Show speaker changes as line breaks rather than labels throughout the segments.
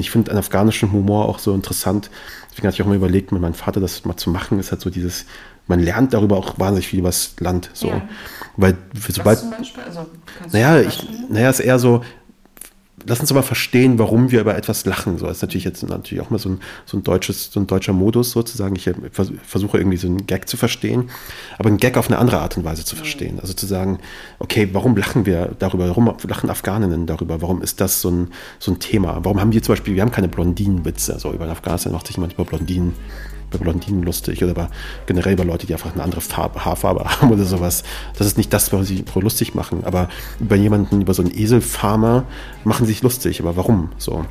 Und ich finde einen afghanischen Humor auch so interessant. Deswegen hatte ich auch mal überlegt, mit meinem Vater das mal zu machen, ist halt so dieses, man lernt darüber auch wahnsinnig viel über das Land. So. Ja. Weil, sobald? Also, naja, ich, naja, ist eher so, lass uns doch mal verstehen, warum wir über etwas lachen. So, das ist natürlich jetzt natürlich auch mal so ein, so ein deutsches, so ein deutscher Modus sozusagen. Ich versuche irgendwie so einen Gag zu verstehen, aber einen Gag auf eine andere Art und Weise zu verstehen. Also zu sagen, okay, warum lachen wir darüber? Warum lachen Afghaninnen darüber? Warum ist das so ein, so ein Thema? Warum haben wir zum Beispiel, wir haben keine Blondinenwitze. Also über Afghanistan macht sich jemand über Blondinen bei Blondinen lustig oder bei, generell bei Leuten, die einfach eine andere Farbe, Haarfarbe haben oder sowas. Das ist nicht das, was sie lustig machen. Aber über jemanden, über so einen Eselfarmer machen sie sich lustig. Aber warum so?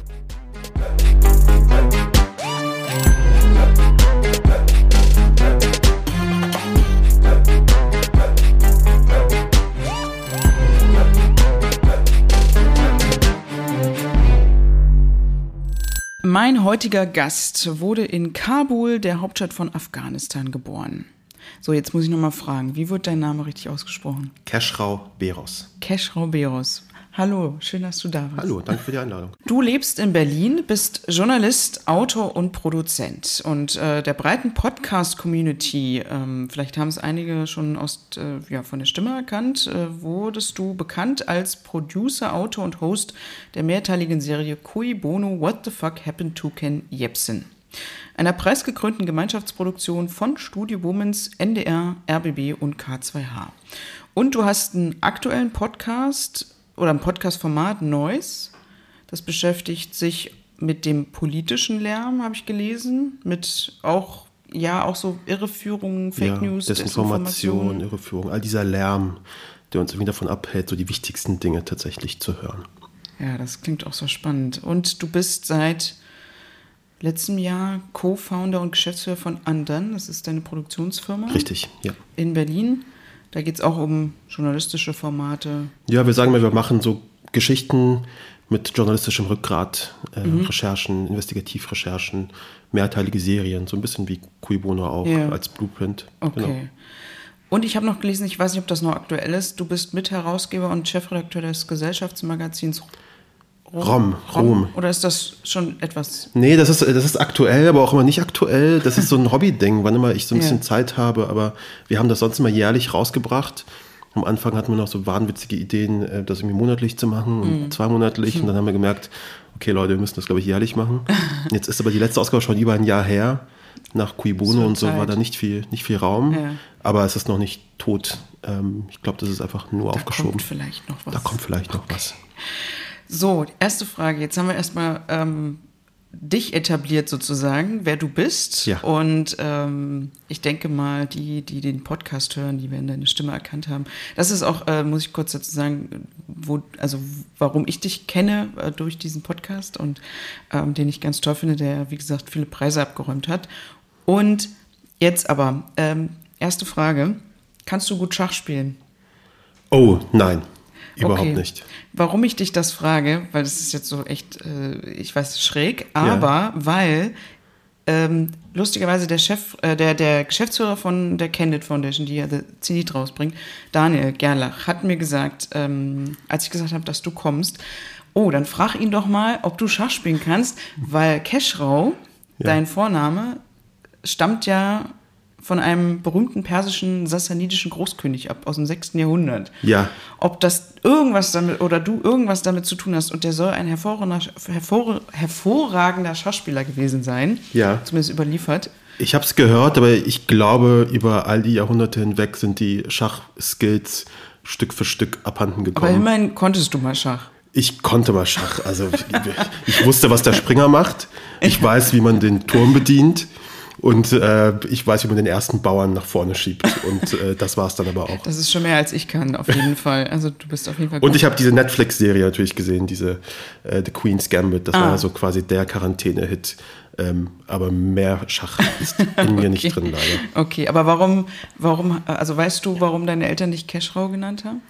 Mein heutiger Gast wurde in Kabul, der Hauptstadt von Afghanistan, geboren. So, jetzt muss ich nochmal fragen, wie wird dein Name richtig ausgesprochen?
Keschrau Beros.
Keschrau Beros. Hallo, schön, dass du da bist.
Hallo, danke für die Einladung.
Du lebst in Berlin, bist Journalist, Autor und Produzent. Und äh, der breiten Podcast-Community, ähm, vielleicht haben es einige schon aus, äh, ja, von der Stimme erkannt, äh, wurdest du bekannt als Producer, Autor und Host der mehrteiligen Serie Cui Bono What the Fuck Happened to Ken Jebsen einer preisgekrönten Gemeinschaftsproduktion von Studio Womans, NDR, RBB und K2H. Und du hast einen aktuellen Podcast oder ein Podcast-Format Neues. Das beschäftigt sich mit dem politischen Lärm, habe ich gelesen, mit auch ja auch so Irreführungen, Fake ja, News,
Desinformation, Irreführung, all dieser Lärm, der uns irgendwie davon abhält, so die wichtigsten Dinge tatsächlich zu hören.
Ja, das klingt auch so spannend. Und du bist seit letztem Jahr Co-Founder und Geschäftsführer von Undone. Das ist deine Produktionsfirma.
Richtig, ja.
In Berlin. Da geht es auch um journalistische Formate.
Ja, wir sagen mal, wir machen so Geschichten mit journalistischem Rückgrat, äh, mhm. Recherchen, Investigativrecherchen, mehrteilige Serien, so ein bisschen wie Cui Bono auch ja. als Blueprint.
Okay. Genau. Und ich habe noch gelesen, ich weiß nicht, ob das noch aktuell ist, du bist Mitherausgeber und Chefredakteur des Gesellschaftsmagazins
Rom, Rom.
Oder ist das schon etwas?
Nee, das ist, das ist aktuell, aber auch immer nicht aktuell. Das ist so ein Hobby-Ding, wann immer ich so ein bisschen ja. Zeit habe. Aber wir haben das sonst immer jährlich rausgebracht. Am Anfang hatten wir noch so wahnwitzige Ideen, äh, das irgendwie monatlich zu machen und mhm. zweimonatlich. Und dann haben wir gemerkt, okay Leute, wir müssen das, glaube ich, jährlich machen. Jetzt ist aber die letzte Ausgabe schon über ein Jahr her. Nach Cui Bono und so Zeit. war da nicht viel, nicht viel Raum. Ja. Aber es ist noch nicht tot. Ähm, ich glaube, das ist einfach nur da aufgeschoben. Da kommt
vielleicht noch was.
Da kommt vielleicht noch okay. was.
So, erste Frage. Jetzt haben wir erstmal ähm, dich etabliert sozusagen, wer du bist.
Ja.
Und ähm, ich denke mal, die, die den Podcast hören, die werden deine Stimme erkannt haben. Das ist auch, äh, muss ich kurz dazu sagen, wo, also warum ich dich kenne äh, durch diesen Podcast und ähm, den ich ganz toll finde, der, wie gesagt, viele Preise abgeräumt hat. Und jetzt aber, ähm, erste Frage. Kannst du gut Schach spielen?
Oh, nein. Überhaupt okay. nicht.
Warum ich dich das frage, weil das ist jetzt so echt, äh, ich weiß, schräg, aber ja. weil ähm, lustigerweise der Chef, äh, der, der Geschäftsführer von der Candid Foundation, die ja The Zenit rausbringt, Daniel Gerlach, hat mir gesagt, ähm, als ich gesagt habe, dass du kommst, oh, dann frag ihn doch mal, ob du Schach spielen kannst, weil Keschrau, ja. dein Vorname, stammt ja von einem berühmten persischen sassanidischen Großkönig ab aus dem 6. Jahrhundert.
Ja.
Ob das irgendwas damit oder du irgendwas damit zu tun hast und der soll ein hervorragender, hervor, hervorragender Schachspieler gewesen sein.
Ja.
Zumindest überliefert.
Ich habe es gehört, aber ich glaube, über all die Jahrhunderte hinweg sind die Schachskills Stück für Stück abhanden gekommen.
Aber immerhin konntest du mal Schach.
Ich konnte mal Schach. Also ich wusste, was der Springer macht. Ich weiß, wie man den Turm bedient. Und äh, ich weiß, wie man den ersten Bauern nach vorne schiebt. Und äh, das war es dann aber auch.
Das ist schon mehr als ich kann, auf jeden Fall. Also du bist auf jeden Fall.
Und ich habe diese Netflix-Serie natürlich gesehen, diese äh, The Queen's Gambit. Das ah. war so quasi der Quarantäne-Hit. Ähm, aber mehr Schach ist in okay. mir nicht drin, leider.
Okay, aber warum, warum, also weißt du, warum deine Eltern dich Keschrau genannt haben?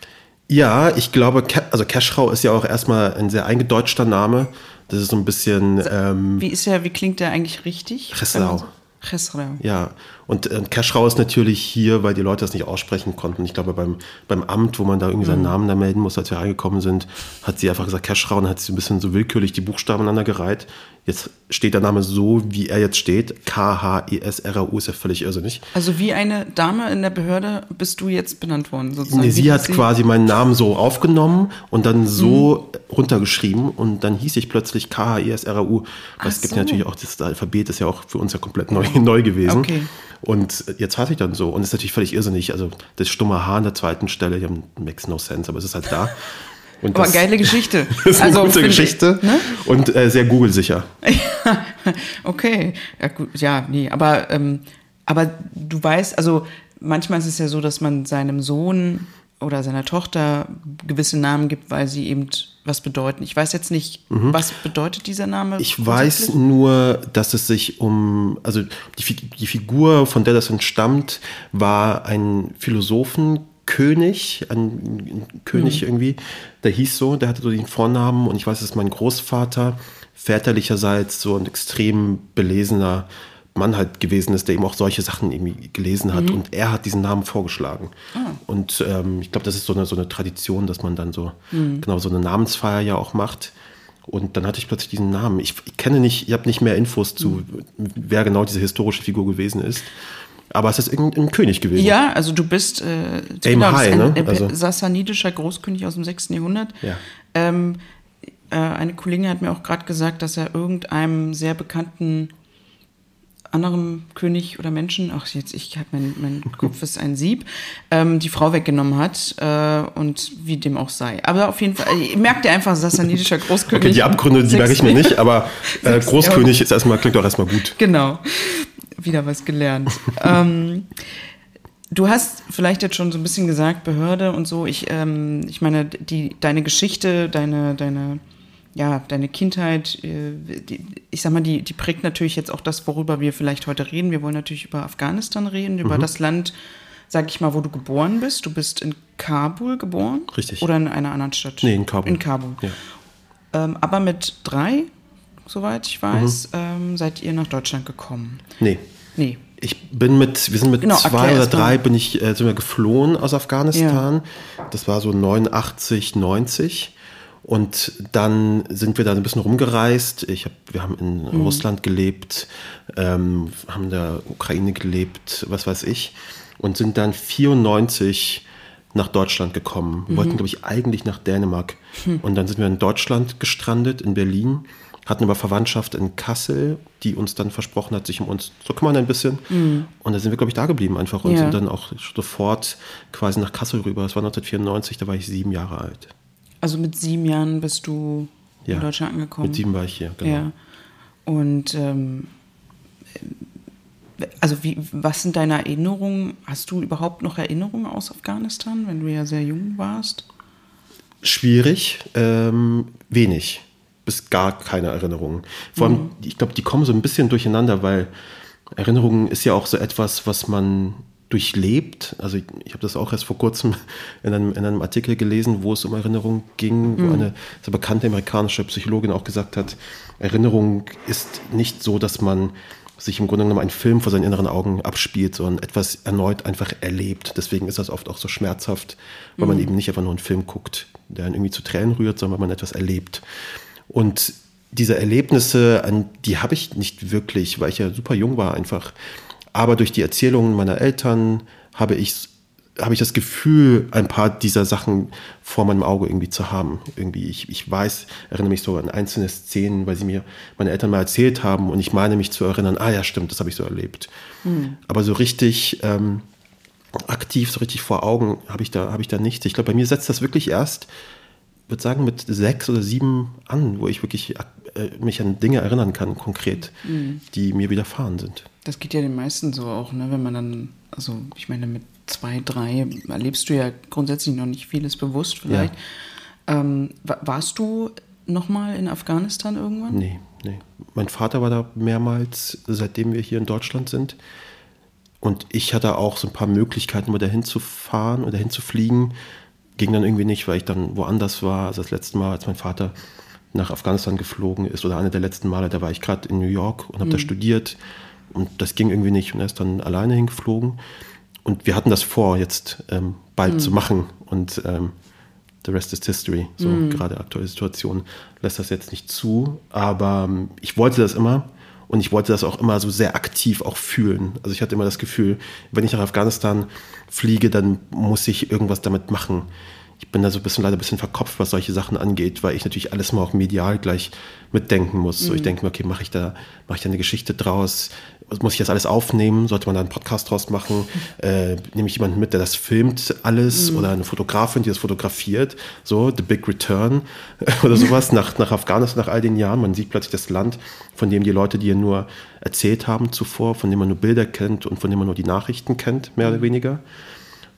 Ja, ich glaube, also Keschrau ist ja auch erstmal ein sehr eingedeutschter Name. Das ist so ein bisschen.
Ähm, wie ist ja, wie klingt der eigentlich richtig? Khesrau.
Ja, und äh, Keschrau ist natürlich hier, weil die Leute das nicht aussprechen konnten. Ich glaube, beim, beim Amt, wo man da irgendwie seinen mhm. Namen da melden muss, als wir reingekommen sind, hat sie einfach gesagt Keschrau und hat sie ein bisschen so willkürlich die Buchstaben aneinander gereiht. Jetzt steht der Name so, wie er jetzt steht. K-H-E-S-R-A-U ist ja völlig irrsinnig.
Also wie eine Dame in der Behörde bist du jetzt benannt worden, sozusagen.
Nee, sie hat sie? quasi meinen Namen so aufgenommen und dann so mhm. runtergeschrieben und dann hieß ich plötzlich K-H-E-S-R-A-U. Es gibt so. natürlich auch, das Alphabet ist ja auch für uns ja komplett neu, neu gewesen. Okay. Und jetzt heiße ich dann so. Und es ist natürlich völlig irrsinnig. Also das stumme H an der zweiten Stelle, ja, makes no sense, aber es ist halt da.
Und Aber das, geile Geschichte.
das ist eine also, gute Geschichte ne? und äh, sehr Google-sicher.
okay, ja, gut, ja, nee, aber, ähm, aber du weißt, also manchmal ist es ja so, dass man seinem Sohn oder seiner Tochter gewisse Namen gibt, weil sie eben was bedeuten. Ich weiß jetzt nicht, mhm. was bedeutet dieser Name?
Ich weiß nur, dass es sich um, also die, die Figur, von der das entstammt, war ein Philosophen König, ein König mhm. irgendwie, der hieß so, der hatte so den Vornamen und ich weiß, dass mein Großvater väterlicherseits so ein extrem belesener Mann halt gewesen ist, der eben auch solche Sachen irgendwie gelesen hat mhm. und er hat diesen Namen vorgeschlagen. Ah. Und ähm, ich glaube, das ist so eine, so eine Tradition, dass man dann so mhm. genau so eine Namensfeier ja auch macht. Und dann hatte ich plötzlich diesen Namen. Ich, ich kenne nicht, ich habe nicht mehr Infos zu, mhm. wer genau diese historische Figur gewesen ist. Aber es ist irgendein König gewesen.
Ja, also du bist äh,
Aim genau, High, ein,
ne? also. sassanidischer Großkönig aus dem 6. Jahrhundert.
Ja.
Ähm, äh, eine Kollegin hat mir auch gerade gesagt, dass er irgendeinem sehr bekannten anderen König oder Menschen, ach jetzt, ich habe mein, mein Kopf ist ein Sieb, ähm, die Frau weggenommen hat äh, und wie dem auch sei. Aber auf jeden Fall, äh, merkt ihr einfach, sassanidischer Großkönig.
Okay, die Abgründe, die merke ich mir nicht, aber äh, Großkönig ist erstmal, klingt auch erstmal gut.
Genau wieder was gelernt. ähm, du hast vielleicht jetzt schon so ein bisschen gesagt, Behörde und so. Ich, ähm, ich meine, die, deine Geschichte, deine, deine, ja, deine Kindheit, äh, die, ich sag mal, die, die prägt natürlich jetzt auch das, worüber wir vielleicht heute reden. Wir wollen natürlich über Afghanistan reden, über mhm. das Land, sag ich mal, wo du geboren bist. Du bist in Kabul geboren?
Richtig.
Oder in einer anderen Stadt?
Nee, in Kabul.
In Kabul. Ja. Ähm, aber mit drei soweit ich weiß, mhm. ähm, seid ihr nach Deutschland gekommen.
Nee. Nee. Ich bin mit, wir sind mit genau, zwei oder drei bin ich, äh, sind wir geflohen aus Afghanistan. Ja. Das war so 89, 90. Und dann sind wir da ein bisschen rumgereist. Ich hab, wir haben in mhm. Russland gelebt, ähm, haben in der Ukraine gelebt, was weiß ich. Und sind dann 94 nach Deutschland gekommen. Wir mhm. wollten, glaube ich, eigentlich nach Dänemark. Mhm. Und dann sind wir in Deutschland gestrandet, in Berlin hatten aber Verwandtschaft in Kassel, die uns dann versprochen hat, sich um uns zu kümmern ein bisschen. Mhm. Und da sind wir, glaube ich, da geblieben einfach und ja. sind dann auch sofort quasi nach Kassel rüber. Das war 1994, da war ich sieben Jahre alt.
Also mit sieben Jahren bist du ja, in Deutschland angekommen?
Mit sieben war ich hier, genau. Ja.
Und ähm, also wie, was sind deine Erinnerungen? Hast du überhaupt noch Erinnerungen aus Afghanistan, wenn du ja sehr jung warst?
Schwierig, ähm, wenig bis gar keine Erinnerungen. Vor allem, mhm. ich glaube, die kommen so ein bisschen durcheinander, weil Erinnerungen ist ja auch so etwas, was man durchlebt. Also ich, ich habe das auch erst vor kurzem in einem, in einem, Artikel gelesen, wo es um Erinnerung ging, mhm. wo eine sehr bekannte amerikanische Psychologin auch gesagt hat, Erinnerung ist nicht so, dass man sich im Grunde genommen einen Film vor seinen inneren Augen abspielt, sondern etwas erneut einfach erlebt. Deswegen ist das oft auch so schmerzhaft, weil mhm. man eben nicht einfach nur einen Film guckt, der einen irgendwie zu Tränen rührt, sondern weil man etwas erlebt. Und diese Erlebnisse, an die habe ich nicht wirklich, weil ich ja super jung war einfach. Aber durch die Erzählungen meiner Eltern habe ich, habe ich das Gefühl, ein paar dieser Sachen vor meinem Auge irgendwie zu haben. Irgendwie, ich, ich weiß, erinnere mich so an einzelne Szenen, weil sie mir meine Eltern mal erzählt haben und ich meine mich zu erinnern, ah ja, stimmt, das habe ich so erlebt. Mhm. Aber so richtig ähm, aktiv, so richtig vor Augen habe ich da, habe ich da nichts. Ich glaube, bei mir setzt das wirklich erst würde sagen, mit sechs oder sieben an, wo ich wirklich äh, mich an Dinge erinnern kann, konkret, mhm. die mir widerfahren sind.
Das geht ja den meisten so auch, ne? wenn man dann, also ich meine, mit zwei, drei erlebst du ja grundsätzlich noch nicht vieles bewusst vielleicht. Ja. Ähm, warst du nochmal in Afghanistan irgendwann?
Nee, nee. Mein Vater war da mehrmals, seitdem wir hier in Deutschland sind. Und ich hatte auch so ein paar Möglichkeiten, mal dahin zu fahren oder dahin zu fliegen ging dann irgendwie nicht, weil ich dann woanders war. Also das letzte Mal, als mein Vater nach Afghanistan geflogen ist oder eine der letzten Male, da war ich gerade in New York und habe mhm. da studiert. Und das ging irgendwie nicht und er ist dann alleine hingeflogen. Und wir hatten das vor, jetzt ähm, bald mhm. zu machen. Und ähm, the rest is history. So mhm. gerade aktuelle Situation lässt das jetzt nicht zu. Aber ähm, ich wollte das immer. Und ich wollte das auch immer so sehr aktiv auch fühlen. Also ich hatte immer das Gefühl, wenn ich nach Afghanistan fliege, dann muss ich irgendwas damit machen ich bin da so ein bisschen leider ein bisschen verkopft, was solche Sachen angeht, weil ich natürlich alles mal auch medial gleich mitdenken muss. Mhm. So, ich mhm. denke mir, okay, mache ich da, mache ich da eine Geschichte draus? Muss ich das alles aufnehmen? Sollte man da einen Podcast draus machen? Äh, nehme ich jemanden mit, der das filmt alles? Mhm. Oder eine Fotografin, die das fotografiert? So, The Big Return oder sowas nach, nach Afghanistan nach all den Jahren. Man sieht plötzlich das Land, von dem die Leute, die nur erzählt haben zuvor, von dem man nur Bilder kennt und von dem man nur die Nachrichten kennt, mehr oder mhm. weniger.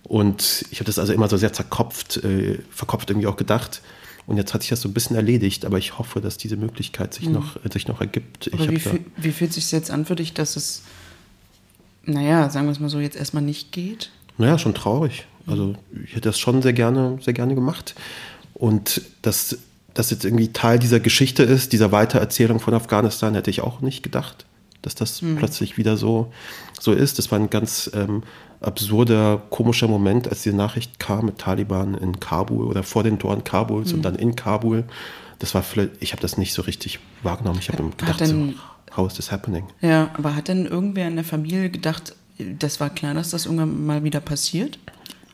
Und ich habe das also immer so sehr zerkopft, äh, verkopft irgendwie auch gedacht. Und jetzt hat sich das so ein bisschen erledigt, aber ich hoffe, dass diese Möglichkeit sich, mhm. noch, äh, sich noch ergibt.
Aber wie, fühl, wie fühlt sich jetzt an für dich, dass es, naja, sagen wir es mal so, jetzt erstmal nicht geht?
Naja, schon traurig. Also ich hätte das schon sehr gerne, sehr gerne gemacht. Und dass das jetzt irgendwie Teil dieser Geschichte ist, dieser Weitererzählung von Afghanistan, hätte ich auch nicht gedacht, dass das mhm. plötzlich wieder so, so ist. Das war ein ganz ähm, absurder, komischer Moment, als die Nachricht kam mit Taliban in Kabul oder vor den Toren Kabuls mhm. und dann in Kabul. Das war vielleicht, ich habe das nicht so richtig wahrgenommen. Ich habe gedacht, denn, so, how is this happening?
Ja, aber hat denn irgendwer in der Familie gedacht, das war klar, dass das irgendwann mal wieder passiert?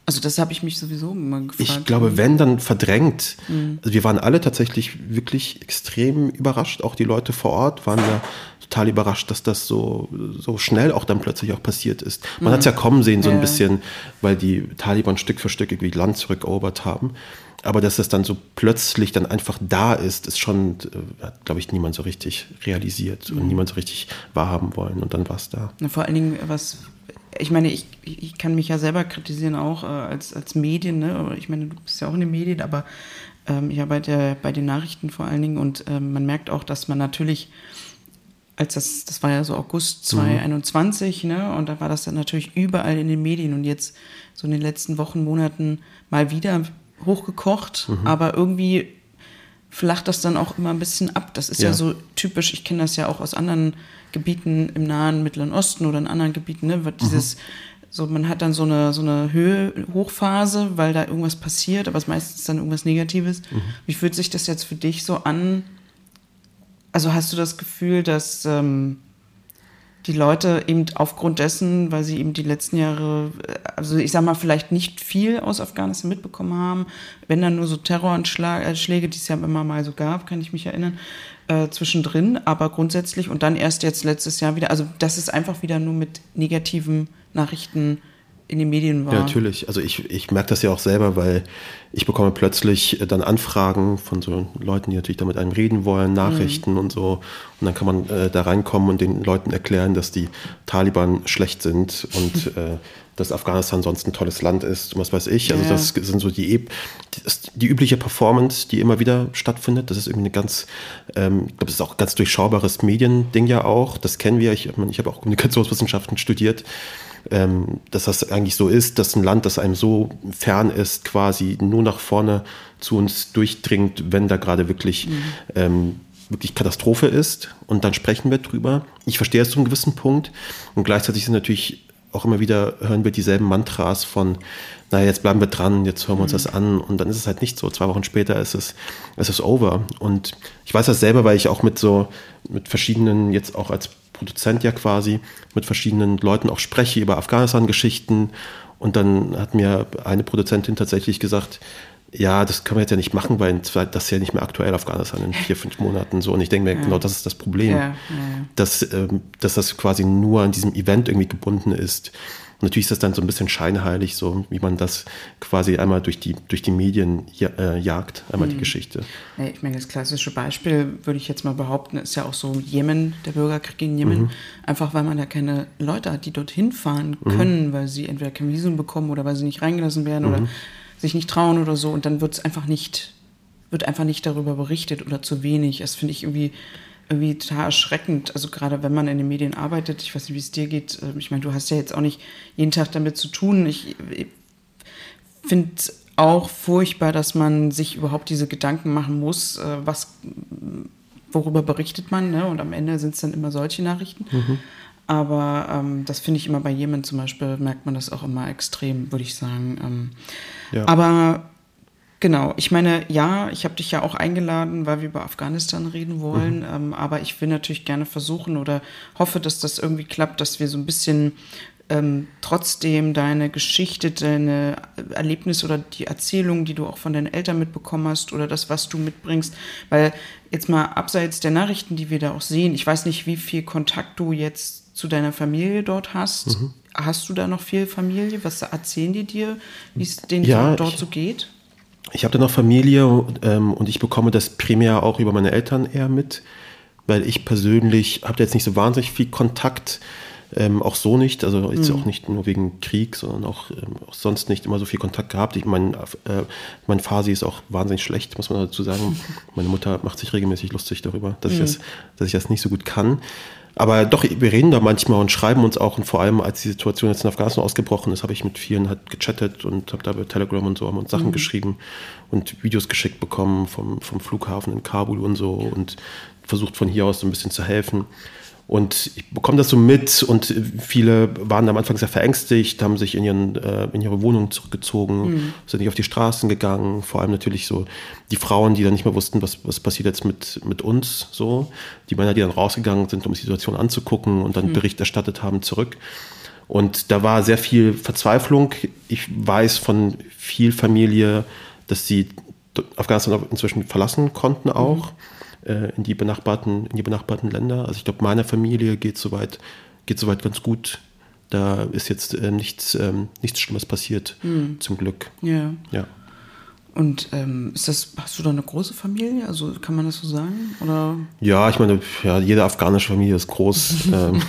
Also das habe ich mich sowieso immer gefragt.
Ich glaube, wenn, dann verdrängt. Mhm. Also wir waren alle tatsächlich wirklich extrem überrascht. Auch die Leute vor Ort waren ja total überrascht, dass das so, so schnell auch dann plötzlich auch passiert ist. Man mhm. hat es ja kommen sehen, so ja. ein bisschen, weil die Taliban Stück für Stück irgendwie Land zurückerobert haben. Aber dass es dann so plötzlich dann einfach da ist, ist schon, äh, hat, glaube ich, niemand so richtig realisiert mhm. und niemand so richtig wahrhaben wollen. Und dann war es da.
Vor allen Dingen, was ich meine, ich, ich kann mich ja selber kritisieren auch äh, als, als Medien, ne? Ich meine, du bist ja auch in den Medien, aber ähm, ich arbeite ja bei den Nachrichten vor allen Dingen und ähm, man merkt auch, dass man natürlich, als das, das war ja so August 2021, mhm. ne? Und da war das dann natürlich überall in den Medien und jetzt so in den letzten Wochen, Monaten mal wieder hochgekocht, mhm. aber irgendwie flacht das dann auch immer ein bisschen ab. Das ist ja, ja so typisch, ich kenne das ja auch aus anderen Gebieten im Nahen Mittleren Osten oder in anderen Gebieten, ne, wird dieses, mhm. so man hat dann so eine, so eine Höhe, Hochphase, weil da irgendwas passiert, aber es ist meistens dann irgendwas Negatives. Mhm. Wie fühlt sich das jetzt für dich so an? Also hast du das Gefühl, dass ähm, die Leute eben aufgrund dessen, weil sie eben die letzten Jahre, also ich sag mal, vielleicht nicht viel aus Afghanistan mitbekommen haben, wenn dann nur so Terroranschläge, die es ja immer mal so gab, kann ich mich erinnern, äh, zwischendrin, aber grundsätzlich und dann erst jetzt letztes Jahr wieder, also dass es einfach wieder nur mit negativen Nachrichten in den Medien war.
Ja, natürlich. Also ich, ich merke das ja auch selber, weil ich bekomme plötzlich dann Anfragen von so Leuten, die natürlich da mit einem reden wollen, Nachrichten mhm. und so. Und dann kann man äh, da reinkommen und den Leuten erklären, dass die Taliban schlecht sind und äh, dass Afghanistan sonst ein tolles Land ist und was weiß ich. Also ja. das sind so die, die, die, übliche Performance, die immer wieder stattfindet. Das ist irgendwie eine ganz, ähm, ich glaube, das ist auch ein ganz durchschaubares Mediending ja auch. Das kennen wir. Ich, ich habe auch Kommunikationswissenschaften studiert ähm, dass das eigentlich so ist, dass ein Land, das einem so fern ist, quasi nur nach vorne zu uns durchdringt, wenn da gerade wirklich, mhm. ähm, wirklich Katastrophe ist. Und dann sprechen wir drüber. Ich verstehe es zu einem gewissen Punkt. Und gleichzeitig sind natürlich auch immer wieder, hören wir dieselben Mantras von, naja, jetzt bleiben wir dran, jetzt hören wir uns mhm. das an. Und dann ist es halt nicht so. Zwei Wochen später ist es, ist es over. Und ich weiß das selber, weil ich auch mit so, mit verschiedenen, jetzt auch als Produzent ja quasi mit verschiedenen Leuten auch spreche über Afghanistan-Geschichten. Und dann hat mir eine Produzentin tatsächlich gesagt, ja, das können wir jetzt ja nicht machen, weil das ist ja nicht mehr aktuell Afghanistan in vier, fünf Monaten so. Und ich denke mir, ja. genau das ist das Problem, ja, ja, Dass, ähm, dass das quasi nur an diesem Event irgendwie gebunden ist natürlich ist das dann so ein bisschen scheinheilig, so wie man das quasi einmal durch die, durch die Medien äh, jagt, einmal mhm. die Geschichte.
Ich meine, das klassische Beispiel, würde ich jetzt mal behaupten, ist ja auch so Jemen, der Bürgerkrieg in Jemen. Mhm. Einfach weil man da keine Leute hat, die dorthin fahren mhm. können, mhm. weil sie entweder kein Visum bekommen oder weil sie nicht reingelassen werden oder mhm. sich nicht trauen oder so. Und dann wird es einfach nicht, wird einfach nicht darüber berichtet oder zu wenig. Das finde ich irgendwie irgendwie total erschreckend. Also gerade wenn man in den Medien arbeitet, ich weiß nicht, wie es dir geht. Ähm, ich meine, du hast ja jetzt auch nicht jeden Tag damit zu tun. Ich, ich finde auch furchtbar, dass man sich überhaupt diese Gedanken machen muss, äh, was, worüber berichtet man. Ne? Und am Ende sind es dann immer solche Nachrichten. Mhm. Aber ähm, das finde ich immer bei Jemen zum Beispiel, merkt man das auch immer extrem, würde ich sagen. Ähm, ja. Aber Genau, ich meine, ja, ich habe dich ja auch eingeladen, weil wir über Afghanistan reden wollen, mhm. ähm, aber ich will natürlich gerne versuchen oder hoffe, dass das irgendwie klappt, dass wir so ein bisschen ähm, trotzdem deine Geschichte, deine Erlebnisse oder die Erzählungen, die du auch von deinen Eltern mitbekommen hast oder das, was du mitbringst, weil jetzt mal abseits der Nachrichten, die wir da auch sehen, ich weiß nicht, wie viel Kontakt du jetzt zu deiner Familie dort hast. Mhm. Hast du da noch viel Familie? Was erzählen die dir, wie es denen ja, dort ich, so geht?
Ich habe da noch Familie ähm, und ich bekomme das primär auch über meine Eltern eher mit, weil ich persönlich habe jetzt nicht so wahnsinnig viel Kontakt, ähm, auch so nicht, also jetzt mhm. auch nicht nur wegen Krieg, sondern auch, ähm, auch, sonst nicht immer so viel Kontakt gehabt. Ich mein, äh, mein Fasi ist auch wahnsinnig schlecht, muss man dazu sagen. Meine Mutter macht sich regelmäßig lustig darüber, dass, mhm. ich, das, dass ich das nicht so gut kann. Aber doch, wir reden da manchmal und schreiben uns auch. Und vor allem, als die Situation jetzt in Afghanistan ausgebrochen ist, habe ich mit vielen halt gechattet und habe da bei Telegram und so haben uns Sachen mhm. geschrieben und Videos geschickt bekommen vom, vom Flughafen in Kabul und so und versucht von hier aus so ein bisschen zu helfen. Und ich bekomme das so mit und viele waren am Anfang sehr verängstigt, haben sich in, ihren, äh, in ihre Wohnungen zurückgezogen, mhm. sind nicht auf die Straßen gegangen. Vor allem natürlich so die Frauen, die dann nicht mehr wussten, was, was passiert jetzt mit, mit uns. So. Die Männer, die dann rausgegangen sind, um die Situation anzugucken und dann mhm. Bericht erstattet haben zurück. Und da war sehr viel Verzweiflung. Ich weiß von viel Familie, dass sie Afghanistan inzwischen verlassen konnten auch. Mhm äh, in, die benachbarten, in die benachbarten Länder. Also ich glaube, meiner Familie geht soweit, geht soweit ganz gut. Da ist jetzt äh, nichts, ähm, nichts Schlimmes passiert, mhm. zum Glück.
Ja. ja. Und ähm, ist das, hast du da eine große Familie? Also kann man das so sagen? Oder?
Ja, ich meine, ja, jede afghanische Familie ist groß. ähm,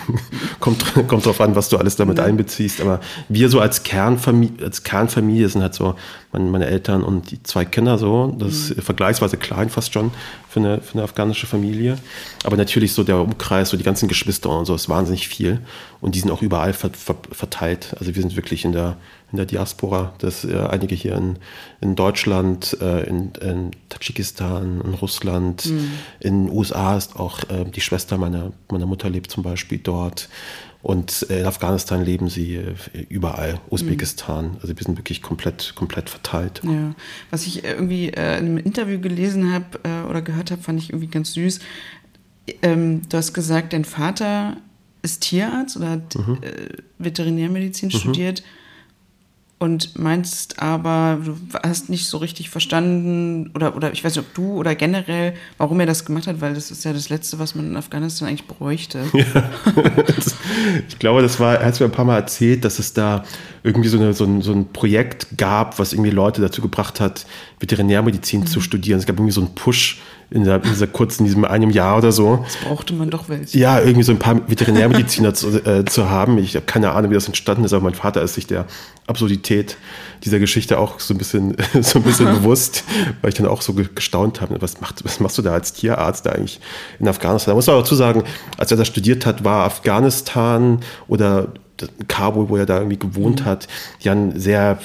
kommt, kommt drauf an, was du alles damit ja. einbeziehst. Aber wir so als Kernfamilie, als Kernfamilie sind halt so meine, meine Eltern und die zwei Kinder so. Das ist mhm. vergleichsweise klein fast schon für eine, für eine afghanische Familie. Aber natürlich so der Umkreis, so die ganzen Geschwister und so ist wahnsinnig viel. Und die sind auch überall ver, ver, verteilt. Also wir sind wirklich in der in der Diaspora, dass äh, einige hier in, in Deutschland, äh, in, in Tadschikistan, in Russland, mhm. in den USA ist auch äh, die Schwester meiner, meiner Mutter lebt zum Beispiel dort. Und in Afghanistan leben sie äh, überall, Usbekistan. Mhm. Also wir sind wirklich komplett, komplett verteilt.
Ja. Was ich irgendwie äh, in einem Interview gelesen habe äh, oder gehört habe, fand ich irgendwie ganz süß. Ähm, du hast gesagt, dein Vater ist Tierarzt oder hat mhm. Veterinärmedizin mhm. studiert und meinst aber, du hast nicht so richtig verstanden oder, oder ich weiß nicht, ob du oder generell, warum er das gemacht hat, weil das ist ja das Letzte, was man in Afghanistan eigentlich bräuchte. Ja.
ich glaube, das war, er hat es mir ein paar Mal erzählt, dass es da irgendwie so, eine, so, ein, so ein Projekt gab, was irgendwie Leute dazu gebracht hat, Veterinärmedizin mhm. zu studieren. Es gab irgendwie so einen Push in, der, in dieser kurzen, in diesem einem Jahr oder so.
Das brauchte man doch welche.
Ja, irgendwie so ein paar Veterinärmediziner zu, äh, zu haben. Ich habe keine Ahnung, wie das entstanden ist, aber mein Vater ist sich der Absurdität dieser Geschichte auch so ein bisschen, so ein bisschen bewusst, weil ich dann auch so gestaunt habe, was, macht, was machst du da als Tierarzt da eigentlich in Afghanistan? Da muss man auch dazu sagen, als er da studiert hat, war Afghanistan oder Kabul, wo er da irgendwie gewohnt mhm. hat, ja ein sehr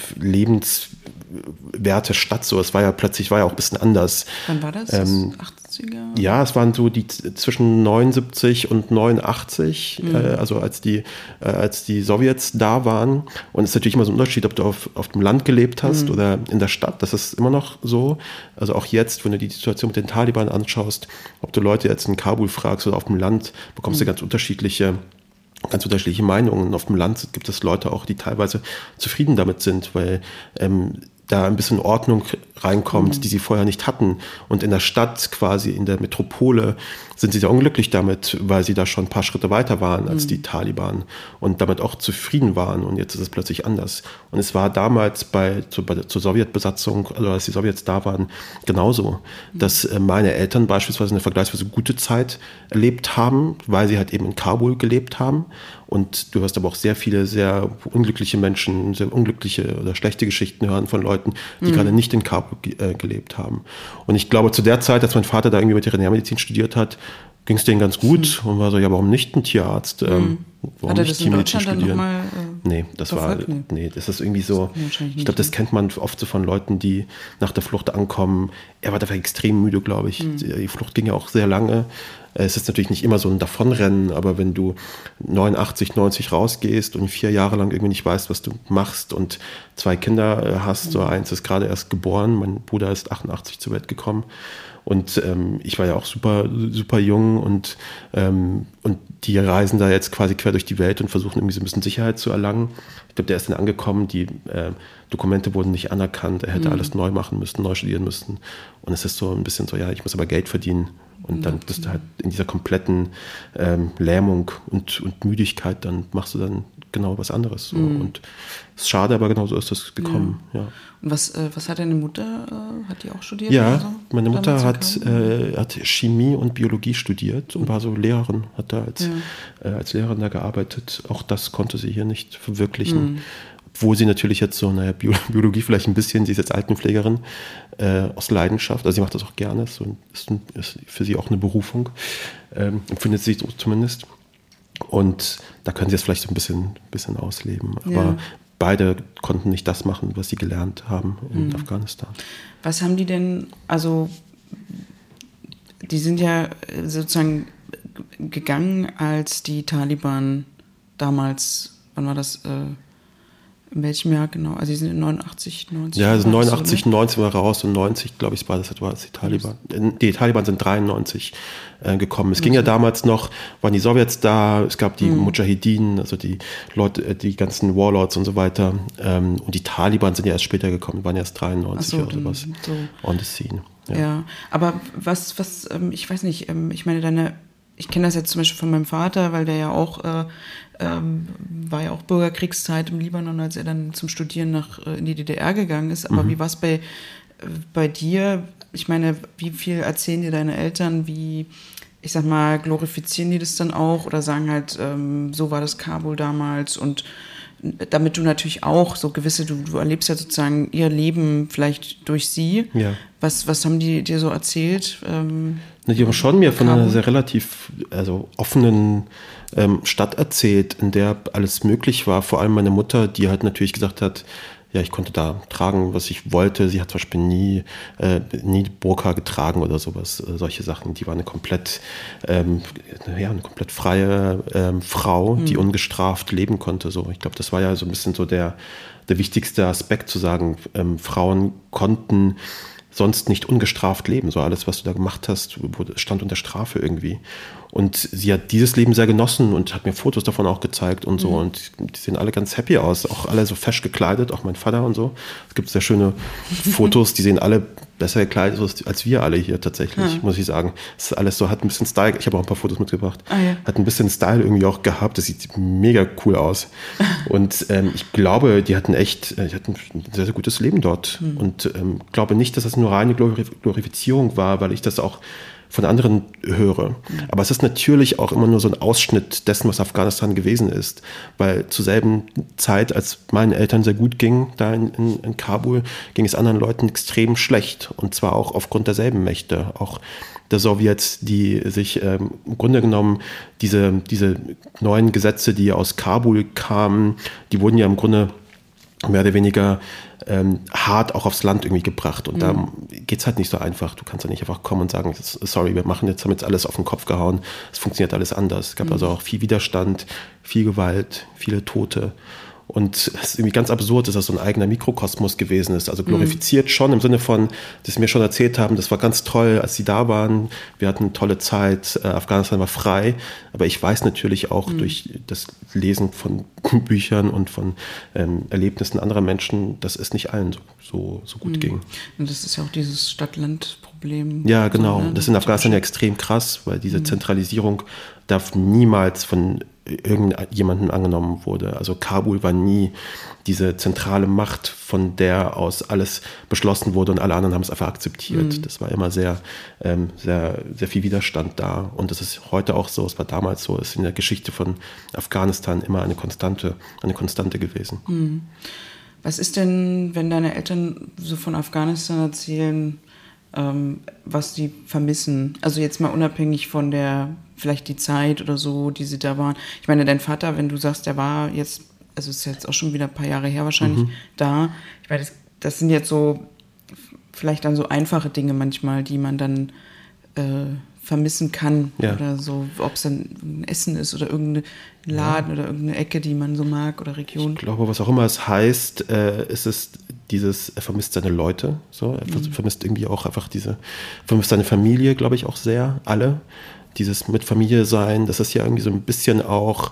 lebenswerte Stadt. So, es war ja plötzlich war ja auch ein bisschen anders.
Wann war das? Ähm, 80er?
Ja, es waren so die zwischen 79 und 89, mhm. äh, also als die, äh, als die Sowjets da waren. Und es ist natürlich immer so ein Unterschied, ob du auf, auf dem Land gelebt hast mhm. oder in der Stadt. Das ist immer noch so. Also auch jetzt, wenn du die Situation mit den Taliban anschaust, ob du Leute jetzt in Kabul fragst oder auf dem Land, bekommst du mhm. ganz unterschiedliche ganz unterschiedliche Meinungen. Auf dem Land gibt es Leute auch, die teilweise zufrieden damit sind, weil ähm, da ein bisschen Ordnung reinkommt, mhm. die sie vorher nicht hatten. Und in der Stadt, quasi in der Metropole, sind sie sehr unglücklich damit, weil sie da schon ein paar Schritte weiter waren als mhm. die Taliban und damit auch zufrieden waren. Und jetzt ist es plötzlich anders. Und es war damals bei, zu, bei zur Sowjetbesatzung, also als die Sowjets da waren, genauso, mhm. dass äh, meine Eltern beispielsweise eine vergleichsweise gute Zeit erlebt haben, weil sie halt eben in Kabul gelebt haben. Und du hörst aber auch sehr viele sehr unglückliche Menschen, sehr unglückliche oder schlechte Geschichten hören von Leuten, die mhm. gerade nicht in Kabul äh, gelebt haben. Und ich glaube, zu der Zeit, als mein Vater da irgendwie Veterinärmedizin studiert hat, ging es denen ganz gut mhm. und war so, ja, warum nicht ein Tierarzt? Mhm. Ähm, warum
Hat er das in Deutschland dann nochmal
äh, Nee, das verfolgt? war, nee, das ist irgendwie so, ich glaube, das kennt man oft so von Leuten, die nach der Flucht ankommen. Er war dafür extrem müde, glaube ich. Mhm. Die Flucht ging ja auch sehr lange. es ist natürlich nicht immer so ein Davonrennen, aber wenn du 89, 90 rausgehst und vier Jahre lang irgendwie nicht weißt, was du machst und zwei Kinder äh, hast, so eins ist gerade erst geboren, mein Bruder ist 88 zur Welt gekommen und ähm, ich war ja auch super, super jung und, ähm, und die reisen da jetzt quasi quer durch die Welt und versuchen irgendwie so ein bisschen Sicherheit zu erlangen. Ich glaube, der ist dann angekommen, die äh, Dokumente wurden nicht anerkannt, er hätte mhm. alles neu machen müssen, neu studieren müssen. Und es ist so ein bisschen so, ja, ich muss aber Geld verdienen. Und dann bist du halt in dieser kompletten ähm, Lähmung und, und Müdigkeit, dann machst du dann genau was anderes. So. Mhm. Und es ist schade, aber genau so ist das gekommen. Ja. ja.
Und was, äh, was hat deine Mutter, äh, hat die auch studiert?
Ja, so? meine Mutter hat, äh, hat Chemie und Biologie studiert und war so Lehrerin, hat da als, ja. Äh, als Lehrerin da gearbeitet. Auch das konnte sie hier nicht verwirklichen. Mhm. Obwohl sie natürlich jetzt so, naja, Biologie vielleicht ein bisschen, sie ist jetzt Altenpflegerin äh, aus Leidenschaft, also sie macht das auch gerne, ist, so, ist, ist für sie auch eine Berufung, ähm, empfindet sie so zumindest. Und da können sie es vielleicht so ein bisschen, bisschen ausleben. Aber ja. beide konnten nicht das machen, was sie gelernt haben in mhm. Afghanistan.
Was haben die denn, also die sind ja sozusagen gegangen, als die Taliban damals, wann war das? Äh, in welchem Jahr genau? Also, sie sind in 89, 90.
Ja, also 89, so, ne? 90 war raus und 90, glaube ich, war das etwa, als die Taliban. Die Taliban sind 93 äh, gekommen. Es okay. ging ja damals noch, waren die Sowjets da, es gab die mhm. Mujahideen, also die Leute, äh, die ganzen Warlords und so weiter. Ähm, und die Taliban sind ja erst später gekommen, waren erst 93 so, oder sowas so. on the scene.
Ja. ja, aber was, was, ähm, ich weiß nicht, ähm, ich meine, deine ich kenne das jetzt zum Beispiel von meinem Vater, weil der ja auch äh, ähm, war ja auch Bürgerkriegszeit im Libanon, als er dann zum Studieren nach, äh, in die DDR gegangen ist. Aber mhm. wie war es bei, äh, bei dir? Ich meine, wie viel erzählen dir deine Eltern? Wie, ich sag mal, glorifizieren die das dann auch oder sagen halt, ähm, so war das Kabul damals und damit du natürlich auch so gewisse, du, du erlebst ja sozusagen ihr Leben vielleicht durch sie. Ja. Was, was haben die dir so erzählt? Ähm,
die haben schon mir von einer sehr relativ also offenen ähm, Stadt erzählt, in der alles möglich war. Vor allem meine Mutter, die halt natürlich gesagt hat, ja, ich konnte da tragen, was ich wollte. Sie hat zum Beispiel nie, äh, nie Burka getragen oder sowas, äh, solche Sachen. Die war eine komplett, ähm, ja, eine komplett freie ähm, Frau, mhm. die ungestraft leben konnte. So, ich glaube, das war ja so ein bisschen so der, der wichtigste Aspekt zu sagen, ähm, Frauen konnten sonst nicht ungestraft leben. So alles, was du da gemacht hast, stand unter Strafe irgendwie. Und sie hat dieses Leben sehr genossen und hat mir Fotos davon auch gezeigt und so. Mhm. Und die sehen alle ganz happy aus. Auch alle so fesch gekleidet, auch mein Vater und so. Es gibt sehr schöne Fotos, die sehen alle besser gekleidet aus als wir alle hier tatsächlich, ja. muss ich sagen. Es ist alles so, hat ein bisschen Style. Ich habe auch ein paar Fotos mitgebracht. Ah, ja. Hat ein bisschen Style irgendwie auch gehabt. Das sieht mega cool aus. und ähm, ich glaube, die hatten echt, äh, die hatten ein sehr, sehr gutes Leben dort. Mhm. Und ähm, glaube nicht, dass das nur reine Glorifizierung war, weil ich das auch von anderen höre. Aber es ist natürlich auch immer nur so ein Ausschnitt dessen, was Afghanistan gewesen ist. Weil zur selben Zeit, als meinen Eltern sehr gut ging, da in, in, in Kabul, ging es anderen Leuten extrem schlecht. Und zwar auch aufgrund derselben Mächte. Auch der Sowjets, die sich ähm, im Grunde genommen diese, diese neuen Gesetze, die aus Kabul kamen, die wurden ja im Grunde mehr oder weniger ähm, hart auch aufs Land irgendwie gebracht. Und mhm. da geht es halt nicht so einfach. Du kannst ja nicht einfach kommen und sagen, sorry, wir machen jetzt, haben jetzt alles auf den Kopf gehauen. Es funktioniert alles anders. Es gab mhm. also auch viel Widerstand, viel Gewalt, viele Tote. Und es ist irgendwie ganz absurd, dass das so ein eigener Mikrokosmos gewesen ist. Also glorifiziert mhm. schon im Sinne von, dass sie mir schon erzählt haben, das war ganz toll, als sie da waren. Wir hatten eine tolle Zeit, äh, Afghanistan war frei. Aber ich weiß natürlich auch mhm. durch das Lesen von Büchern und von ähm, Erlebnissen anderer Menschen, dass es nicht allen so, so, so gut mhm. ging.
Und das ist ja auch dieses Stadt-Land-Problem.
Ja, genau. So, ne? Das ist in Afghanistan ja extrem krass, weil diese mhm. Zentralisierung darf niemals von irgendjemanden angenommen wurde. Also Kabul war nie diese zentrale Macht, von der aus alles beschlossen wurde und alle anderen haben es einfach akzeptiert. Mhm. Das war immer sehr, ähm, sehr, sehr viel Widerstand da. Und das ist heute auch so, es war damals so, es ist in der Geschichte von Afghanistan immer eine Konstante, eine Konstante gewesen. Mhm.
Was ist denn, wenn deine Eltern so von Afghanistan erzählen, ähm, was sie vermissen? Also jetzt mal unabhängig von der vielleicht die Zeit oder so, die sie da waren. Ich meine, dein Vater, wenn du sagst, der war jetzt, also ist jetzt auch schon wieder ein paar Jahre her wahrscheinlich mhm. da. Ich meine, das, das, sind jetzt so vielleicht dann so einfache Dinge manchmal, die man dann äh, vermissen kann ja. oder so, ob es dann ein Essen ist oder irgendein Laden ja. oder irgendeine Ecke, die man so mag oder Region.
Ich glaube, was auch immer es heißt, äh, ist es dieses, er vermisst seine Leute, so, er mhm. vermisst irgendwie auch einfach diese, vermisst seine Familie, glaube ich, auch sehr, alle dieses mit Familie sein, das ist ja irgendwie so ein bisschen auch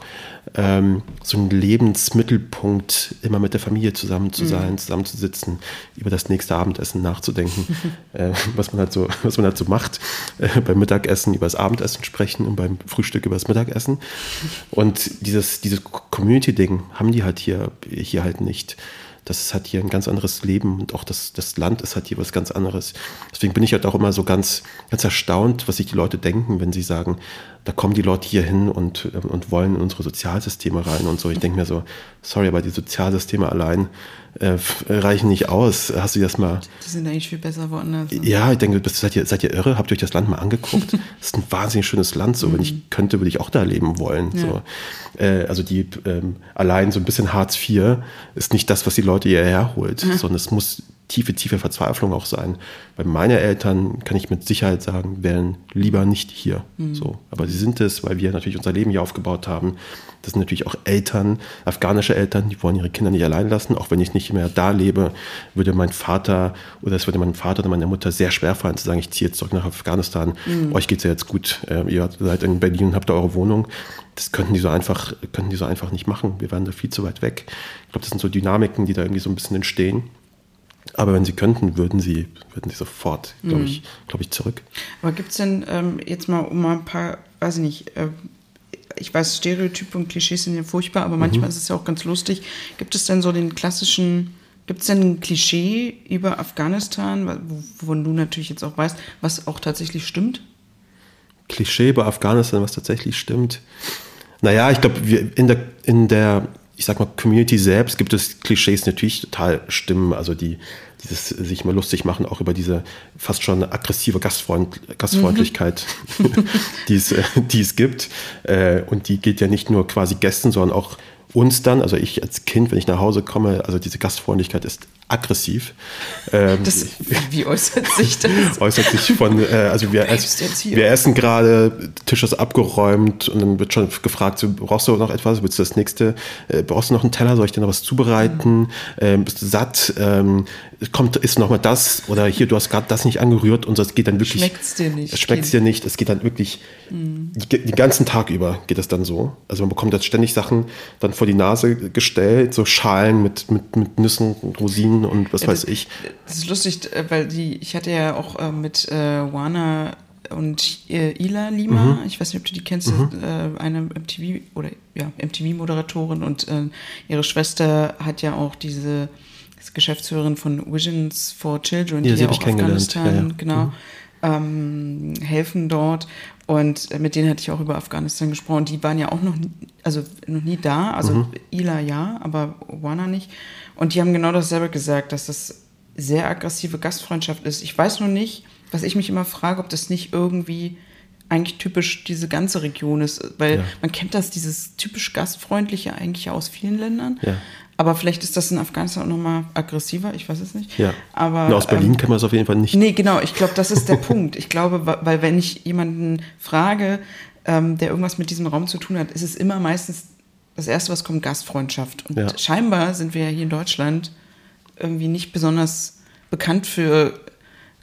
ähm, so ein Lebensmittelpunkt, immer mit der Familie zusammen zu sein, mhm. zusammen zu sitzen, über das nächste Abendessen nachzudenken, äh, was man halt so, was man halt so macht, äh, beim Mittagessen über das Abendessen sprechen und beim Frühstück über das Mittagessen. Und dieses, dieses Community-Ding haben die halt hier, hier halt nicht das hat hier ein ganz anderes Leben und auch das, das Land ist halt hier was ganz anderes. Deswegen bin ich halt auch immer so ganz, ganz erstaunt, was sich die Leute denken, wenn sie sagen, da kommen die Leute hier hin und, ähm, und wollen in unsere Sozialsysteme rein und so. Ich denke mir so, sorry, aber die Sozialsysteme allein äh, reichen nicht aus. Hast du das mal.
Die sind eigentlich viel besser woanders.
Ja, ich denke, seid ihr, seid ihr irre? Habt ihr euch das Land mal angeguckt? das ist ein wahnsinnig schönes Land. So, mhm. wenn ich mhm. könnte, würde ich auch da leben wollen. Ja. So. Äh, also die ähm, allein so ein bisschen Hartz IV ist nicht das, was die Leute hierher holt, mhm. sondern es muss tiefe, tiefe Verzweiflung auch sein. Weil meine Eltern, kann ich mit Sicherheit sagen, wären lieber nicht hier. Mhm. So. Aber sie sind es, weil wir natürlich unser Leben hier aufgebaut haben. Das sind natürlich auch Eltern, afghanische Eltern, die wollen ihre Kinder nicht allein lassen. Auch wenn ich nicht mehr da lebe, würde mein Vater oder es würde meinem Vater oder meiner Mutter sehr schwer fallen zu sagen, ich ziehe jetzt zurück nach Afghanistan. Mhm. Euch geht es ja jetzt gut. Äh, ihr seid in Berlin und habt da eure Wohnung. Das könnten die so einfach, könnten die so einfach nicht machen. Wir wären da viel zu weit weg. Ich glaube, das sind so Dynamiken, die da irgendwie so ein bisschen entstehen. Aber wenn sie könnten, würden sie, würden sie sofort, glaube ich, glaube ich, zurück.
Aber gibt es denn ähm, jetzt mal um mal ein paar, weiß ich nicht, äh, ich weiß, Stereotype und Klischees sind ja furchtbar, aber manchmal mhm. ist es ja auch ganz lustig. Gibt es denn so den klassischen, gibt es denn ein Klischee über Afghanistan, wovon du natürlich jetzt auch weißt, was auch tatsächlich stimmt?
Klischee über Afghanistan, was tatsächlich stimmt. Naja, ich glaube, in der, in der ich sag mal, Community selbst gibt es Klischees natürlich total stimmen. Also die, dieses sich mal lustig machen, auch über diese fast schon aggressive Gastfreund, Gastfreundlichkeit, mhm. die, es, äh, die es gibt. Äh, und die geht ja nicht nur quasi Gästen, sondern auch uns dann, also ich als Kind, wenn ich nach Hause komme, also diese Gastfreundlichkeit ist aggressiv.
Ähm, das, wie äußert sich das?
äußert sich von, äh, also wir, wir essen gerade, Tisch ist abgeräumt und dann wird schon gefragt, so, brauchst du noch etwas, willst du das nächste, äh, brauchst du noch einen Teller, soll ich dir noch was zubereiten, mhm. ähm, bist du satt, ähm, kommt, ist noch mal das oder hier, du hast gerade das nicht angerührt und so, es geht dann wirklich.
Schmeckt's dir nicht.
Schmeckt's dir nicht, es geht dann wirklich, mhm. den ganzen Tag über geht es dann so. Also man bekommt jetzt ständig Sachen dann vor die Nase gestellt, so Schalen mit, mit, mit Nüssen, Rosinen, und was weiß ich.
Das ist lustig, äh, weil die, ich hatte ja auch äh, mit äh, Wana und äh, Ila Lima, mhm. ich weiß nicht, ob du die kennst, mhm. äh, eine MTV oder ja, MTV-Moderatorin und äh, ihre Schwester hat ja auch diese Geschäftsführerin von Visions for Children,
ja, die ja auch Afghanistan, ja, ja.
genau, mhm. ähm, helfen dort. Und mit denen hatte ich auch über Afghanistan gesprochen. Die waren ja auch noch, also noch nie da. Also mhm. Ila ja, aber Wana nicht. Und die haben genau dasselbe gesagt, dass das sehr aggressive Gastfreundschaft ist. Ich weiß nur nicht, was ich mich immer frage, ob das nicht irgendwie eigentlich typisch diese ganze Region ist, weil ja. man kennt das, dieses typisch gastfreundliche eigentlich aus vielen Ländern. Ja. Aber vielleicht ist das in Afghanistan auch nochmal aggressiver, ich weiß es nicht.
Ja.
Aber,
Na, aus Berlin ähm, kann man es auf jeden Fall nicht.
Nee, genau, ich glaube, das ist der Punkt. Ich glaube, weil wenn ich jemanden frage, ähm, der irgendwas mit diesem Raum zu tun hat, ist es immer meistens das Erste, was kommt, Gastfreundschaft. Und ja. scheinbar sind wir ja hier in Deutschland irgendwie nicht besonders bekannt für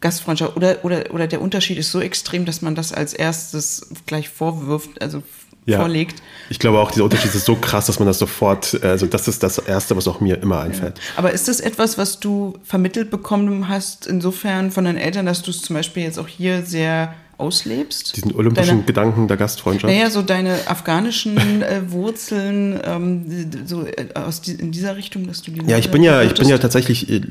Gastfreundschaft. Oder, oder, oder der Unterschied ist so extrem, dass man das als erstes gleich vorwirft, also ja. vorlegt.
Ich glaube auch, dieser Unterschied ist so krass, dass man das sofort, also das ist das Erste, was auch mir immer einfällt. Ja.
Aber ist das etwas, was du vermittelt bekommen hast, insofern von deinen Eltern, dass du es zum Beispiel jetzt auch hier sehr auslebst.
Diesen olympischen deine, Gedanken der Gastfreundschaft.
Naja, so deine afghanischen äh, Wurzeln, ähm, so äh, aus die, in dieser Richtung, dass du die
Ja, ich bin ja, ich bin ja tatsächlich äh,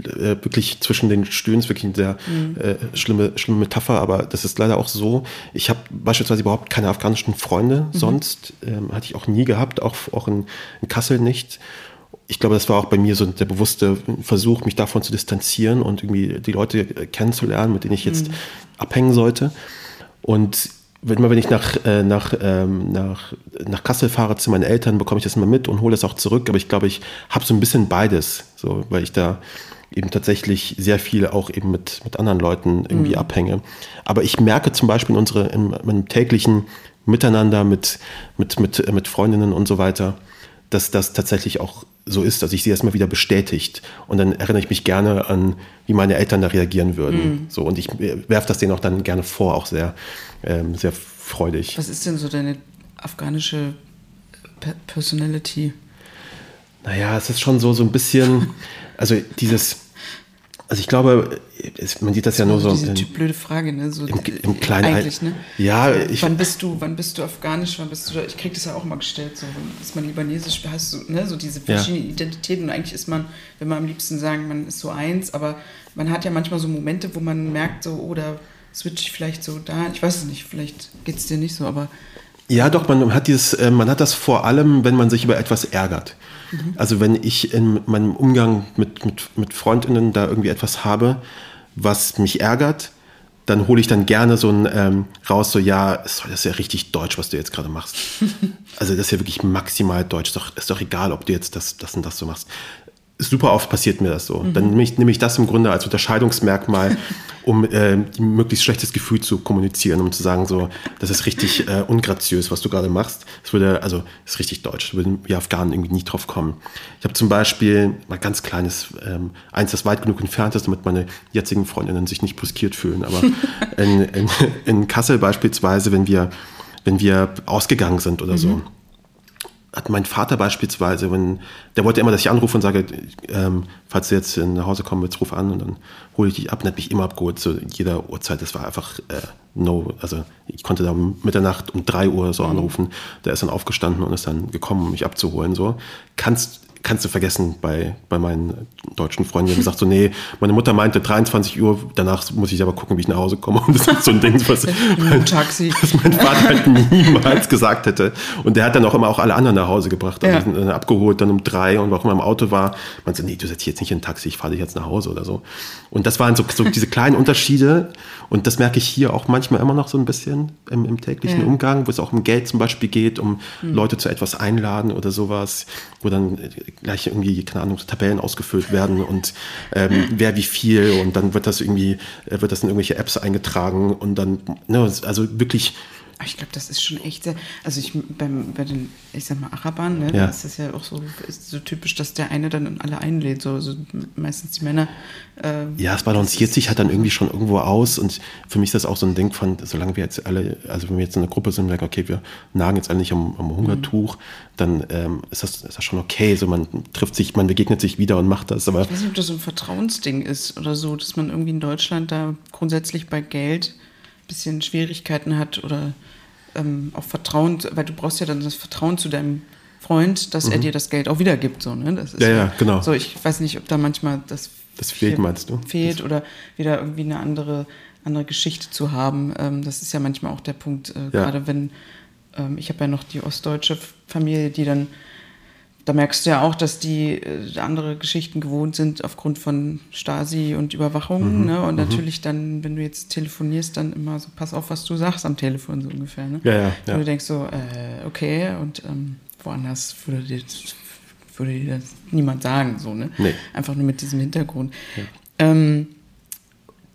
wirklich zwischen den Stühlen, ist wirklich eine sehr mhm. äh, schlimme, schlimme Metapher, aber das ist leider auch so. Ich habe beispielsweise überhaupt keine afghanischen Freunde, mhm. sonst ähm, hatte ich auch nie gehabt, auch, auch in, in Kassel nicht ich glaube, das war auch bei mir so der bewusste Versuch, mich davon zu distanzieren und irgendwie die Leute kennenzulernen, mit denen ich jetzt mhm. abhängen sollte. Und wenn, wenn ich nach, äh, nach, ähm, nach, nach Kassel fahre zu meinen Eltern, bekomme ich das immer mit und hole es auch zurück. Aber ich glaube, ich habe so ein bisschen beides, so, weil ich da eben tatsächlich sehr viel auch eben mit, mit anderen Leuten irgendwie mhm. abhänge. Aber ich merke zum Beispiel in, unsere, in meinem täglichen Miteinander mit, mit, mit, mit Freundinnen und so weiter, dass das tatsächlich auch so ist. Also ich sehe das mal wieder bestätigt. Und dann erinnere ich mich gerne an, wie meine Eltern da reagieren würden. Mhm. So, und ich werfe das denen auch dann gerne vor, auch sehr, ähm, sehr freudig.
Was ist denn so deine afghanische Personality?
Naja, es ist schon so, so ein bisschen, also dieses, also ich glaube, es, man sieht das ja nur so.
Diese typ blöde Frage, ne? So,
im, im kleinen
eigentlich, ne?
Ja,
ich. Wann bist du, wann bist du afghanisch, wann bist du, ich krieg das ja auch immer gestellt, so, ist man libanesisch, hast du, ne? So diese verschiedenen ja. Identitäten und eigentlich ist man, wenn man am liebsten sagen, man ist so eins, aber man hat ja manchmal so Momente, wo man merkt, so, oder oh, switch ich vielleicht so da, ich weiß es nicht, vielleicht geht es dir nicht so, aber.
Ja, doch, man hat dieses, äh, man hat das vor allem, wenn man sich über etwas ärgert. Mhm. Also wenn ich in meinem Umgang mit, mit, mit Freundinnen da irgendwie etwas habe, was mich ärgert, dann hole ich dann gerne so ein ähm, raus, so ja, das ist ja richtig deutsch, was du jetzt gerade machst. also das ist ja wirklich maximal deutsch. Ist doch, ist doch egal, ob du jetzt das, das und das so machst super oft passiert mir das so. Mhm. Dann nehme ich, nehme ich das im Grunde als Unterscheidungsmerkmal, um äh, möglichst schlechtes Gefühl zu kommunizieren, um zu sagen, so, das ist richtig äh, ungraziös, was du gerade machst. Das würde, also, das ist richtig deutsch. Da würden wir Afghanen irgendwie nie drauf kommen. Ich habe zum Beispiel mal ganz kleines, ähm, eins, das weit genug entfernt ist, damit meine jetzigen Freundinnen sich nicht bruskiert fühlen. Aber in, in, in Kassel beispielsweise, wenn wir, wenn wir ausgegangen sind oder mhm. so, hat mein Vater beispielsweise, wenn, der wollte immer, dass ich anrufe und sage, ähm, falls du jetzt nach Hause kommen willst, ruf an und dann hole ich dich ab und hat mich immer abgeholt zu jeder Uhrzeit. Das war einfach äh, no, also ich konnte da um Mitternacht um drei Uhr so mhm. anrufen. Der ist dann aufgestanden und ist dann gekommen, um mich abzuholen. So kannst kannst du vergessen bei, bei meinen deutschen Freunden. Die haben gesagt so, nee, meine Mutter meinte 23 Uhr, danach muss ich aber gucken, wie ich nach Hause komme. Und das ist so ein Ding, was, mein, Taxi. was mein Vater halt niemals gesagt hätte. Und der hat dann auch immer auch alle anderen nach Hause gebracht. Also ja. dann abgeholt, dann um drei und warum er im Auto war, meinte so, nee, du setzt dich jetzt nicht in ein Taxi, ich fahre dich jetzt nach Hause oder so. Und das waren so, so diese kleinen Unterschiede. Und das merke ich hier auch manchmal immer noch so ein bisschen im, im täglichen ja. Umgang, wo es auch um Geld zum Beispiel geht, um mhm. Leute zu etwas einladen oder sowas, wo dann gleich irgendwie, keine Ahnung, Tabellen ausgefüllt werden und ähm, wer wie viel und dann wird das irgendwie, äh, wird das in irgendwelche Apps eingetragen und dann, ne, also wirklich
ich glaube, das ist schon echt sehr. Also ich beim, bei den, ich sag mal, Arabern, ne, ja. ist das ja auch so, ist so typisch, dass der eine dann alle einlädt, so, so meistens die Männer.
Äh, ja, es balanciert sich halt dann irgendwie schon irgendwo aus und für mich ist das auch so ein Ding von, solange wir jetzt alle, also wenn wir jetzt in einer Gruppe sind und sagen, okay, wir nagen jetzt alle nicht am, am Hungertuch, mhm. dann ähm, ist, das, ist das schon okay. So man trifft sich, man begegnet sich wieder und macht das. Aber
ich weiß nicht, ob das so ein Vertrauensding ist oder so, dass man irgendwie in Deutschland da grundsätzlich bei Geld bisschen Schwierigkeiten hat oder ähm, auch Vertrauen, weil du brauchst ja dann das Vertrauen zu deinem Freund, dass mhm. er dir das Geld auch wiedergibt. So, ne? das
ist ja, ja, genau.
So, ich weiß nicht, ob da manchmal das,
das fehlt, meinst du?
Fehlt oder wieder irgendwie eine andere, andere Geschichte zu haben. Ähm, das ist ja manchmal auch der Punkt, äh, ja. gerade wenn, ähm, ich habe ja noch die ostdeutsche Familie, die dann da merkst du ja auch, dass die äh, andere Geschichten gewohnt sind aufgrund von Stasi und Überwachung. Mhm, ne? Und mhm. natürlich dann, wenn du jetzt telefonierst, dann immer so, pass auf, was du sagst am Telefon so ungefähr. Ne?
Ja, ja, ja.
Und du denkst so, äh, okay, und ähm, woanders würde dir, würde dir das niemand sagen, so, ne?
Nee.
Einfach nur mit diesem Hintergrund. Ja. Ähm,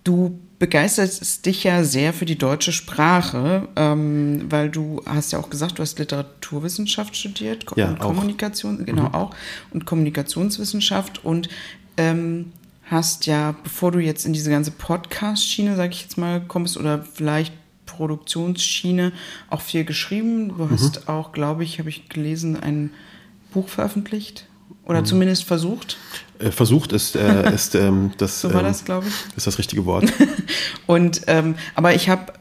du begeistert dich ja sehr für die deutsche Sprache, ähm, weil du hast ja auch gesagt, du hast Literaturwissenschaft studiert
ja,
und Kommunikation,
auch.
genau mhm. auch, und Kommunikationswissenschaft und ähm, hast ja, bevor du jetzt in diese ganze Podcast-Schiene, sage ich jetzt mal, kommst oder vielleicht Produktionsschiene auch viel geschrieben. Du hast mhm. auch, glaube ich, habe ich gelesen, ein Buch veröffentlicht oder mhm. zumindest versucht.
Äh, versucht ist, äh, ist ähm, das.
so war ähm, das, glaube ich.
Ist das richtige Wort.
und ähm, aber ich habe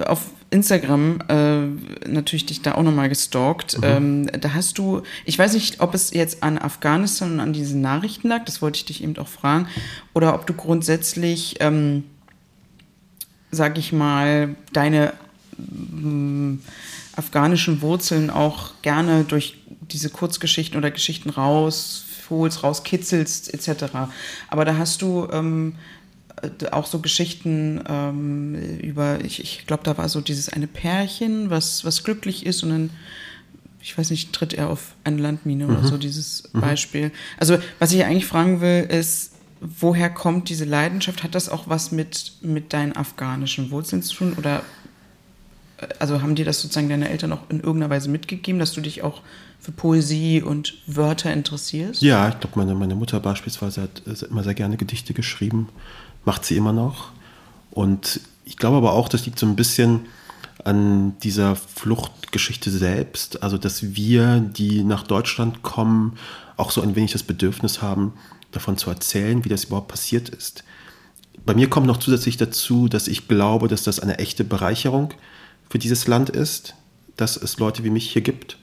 äh, auf Instagram äh, natürlich dich da auch nochmal gestalkt. Mhm. Ähm, da hast du, ich weiß nicht, ob es jetzt an Afghanistan und an diesen Nachrichten lag, das wollte ich dich eben auch fragen, oder ob du grundsätzlich, ähm, sag ich mal, deine mm, afghanischen Wurzeln auch gerne durch diese Kurzgeschichten oder Geschichten rausholst, rauskitzelst etc. Aber da hast du ähm, äh, auch so Geschichten ähm, über, ich, ich glaube, da war so dieses eine Pärchen, was, was glücklich ist und dann, ich weiß nicht, tritt er auf eine Landmine mhm. oder so, dieses mhm. Beispiel. Also, was ich eigentlich fragen will, ist, woher kommt diese Leidenschaft? Hat das auch was mit, mit deinen afghanischen Wurzeln zu tun? Oder äh, also haben dir das sozusagen deine Eltern auch in irgendeiner Weise mitgegeben, dass du dich auch für Poesie und Wörter interessierst?
Ja, ich glaube, meine, meine Mutter beispielsweise hat immer sehr gerne Gedichte geschrieben, macht sie immer noch. Und ich glaube aber auch, das liegt so ein bisschen an dieser Fluchtgeschichte selbst, also dass wir, die nach Deutschland kommen, auch so ein wenig das Bedürfnis haben, davon zu erzählen, wie das überhaupt passiert ist. Bei mir kommt noch zusätzlich dazu, dass ich glaube, dass das eine echte Bereicherung für dieses Land ist, dass es Leute wie mich hier gibt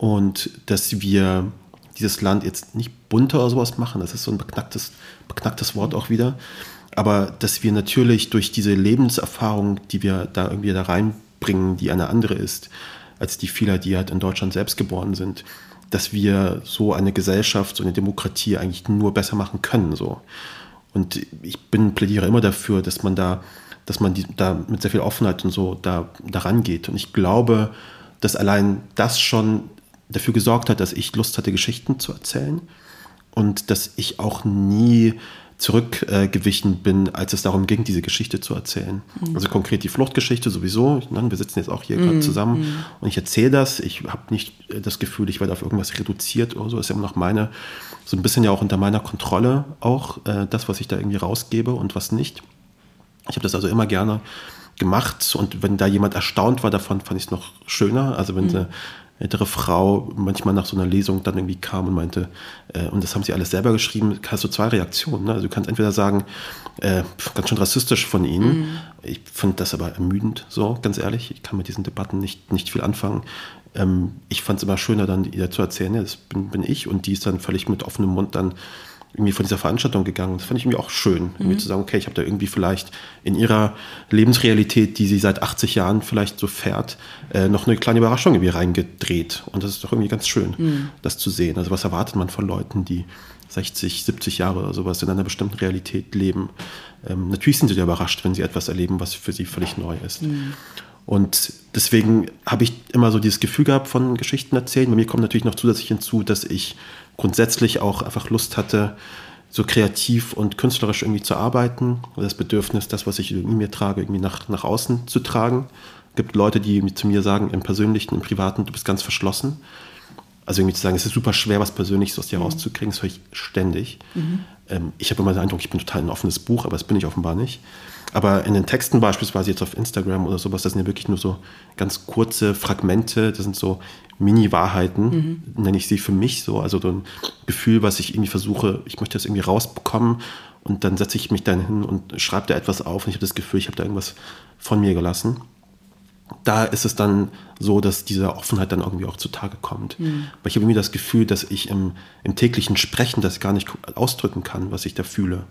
und dass wir dieses Land jetzt nicht bunter oder sowas machen, das ist so ein beknacktes, beknacktes Wort auch wieder, aber dass wir natürlich durch diese Lebenserfahrung, die wir da irgendwie da reinbringen, die eine andere ist, als die vieler, die halt in Deutschland selbst geboren sind, dass wir so eine Gesellschaft, so eine Demokratie eigentlich nur besser machen können. So. Und ich bin, plädiere immer dafür, dass man da, dass man die, da mit sehr viel Offenheit und so da, daran geht. Und ich glaube, dass allein das schon dafür gesorgt hat, dass ich Lust hatte, Geschichten zu erzählen und dass ich auch nie zurückgewichen bin, als es darum ging, diese Geschichte zu erzählen. Mhm. Also konkret die Fluchtgeschichte sowieso. Ne? Wir sitzen jetzt auch hier mhm. gerade zusammen mhm. und ich erzähle das. Ich habe nicht das Gefühl, ich werde auf irgendwas reduziert oder so. Das ist ja immer noch meine, so ein bisschen ja auch unter meiner Kontrolle auch, äh, das, was ich da irgendwie rausgebe und was nicht. Ich habe das also immer gerne gemacht und wenn da jemand erstaunt war davon, fand ich es noch schöner. Also wenn mhm. sie ältere Frau manchmal nach so einer Lesung dann irgendwie kam und meinte, äh, und das haben sie alles selber geschrieben, hast du zwei Reaktionen. Ne? Also du kannst entweder sagen, äh, ganz schön rassistisch von ihnen. Mhm. Ich finde das aber ermüdend, so ganz ehrlich. Ich kann mit diesen Debatten nicht, nicht viel anfangen. Ähm, ich fand es immer schöner, dann ihr zu erzählen, ja, das bin, bin ich und die ist dann völlig mit offenem Mund dann irgendwie von dieser Veranstaltung gegangen. Das fand ich irgendwie auch schön, irgendwie mhm. zu sagen, okay, ich habe da irgendwie vielleicht in ihrer Lebensrealität, die sie seit 80 Jahren vielleicht so fährt, äh, noch eine kleine Überraschung irgendwie reingedreht. Und das ist doch irgendwie ganz schön, mhm. das zu sehen. Also was erwartet man von Leuten, die 60, 70 Jahre oder sowas in einer bestimmten Realität leben? Ähm, natürlich sind sie ja überrascht, wenn sie etwas erleben, was für sie völlig neu ist. Mhm. Und deswegen habe ich immer so dieses Gefühl gehabt von Geschichten erzählen. Bei mir kommt natürlich noch zusätzlich hinzu, dass ich grundsätzlich auch einfach Lust hatte, so kreativ und künstlerisch irgendwie zu arbeiten. Das Bedürfnis, das, was ich in mir trage, irgendwie nach, nach außen zu tragen. Es gibt Leute, die zu mir sagen, im Persönlichen, im Privaten, du bist ganz verschlossen. Also irgendwie zu sagen, es ist super schwer, was Persönliches aus dir mhm. rauszukriegen, das höre ich ständig. Mhm. Ähm, ich habe immer den Eindruck, ich bin total ein offenes Buch, aber das bin ich offenbar nicht. Aber in den Texten beispielsweise jetzt auf Instagram oder sowas, das sind ja wirklich nur so ganz kurze Fragmente, das sind so Mini-Wahrheiten, mhm. nenne ich sie für mich so. Also so ein Gefühl, was ich irgendwie versuche, ich möchte das irgendwie rausbekommen und dann setze ich mich dann hin und schreibe da etwas auf und ich habe das Gefühl, ich habe da irgendwas von mir gelassen. Da ist es dann so, dass diese Offenheit dann irgendwie auch zutage kommt. Mhm. Weil ich habe irgendwie das Gefühl, dass ich im, im täglichen Sprechen das gar nicht ausdrücken kann, was ich da fühle.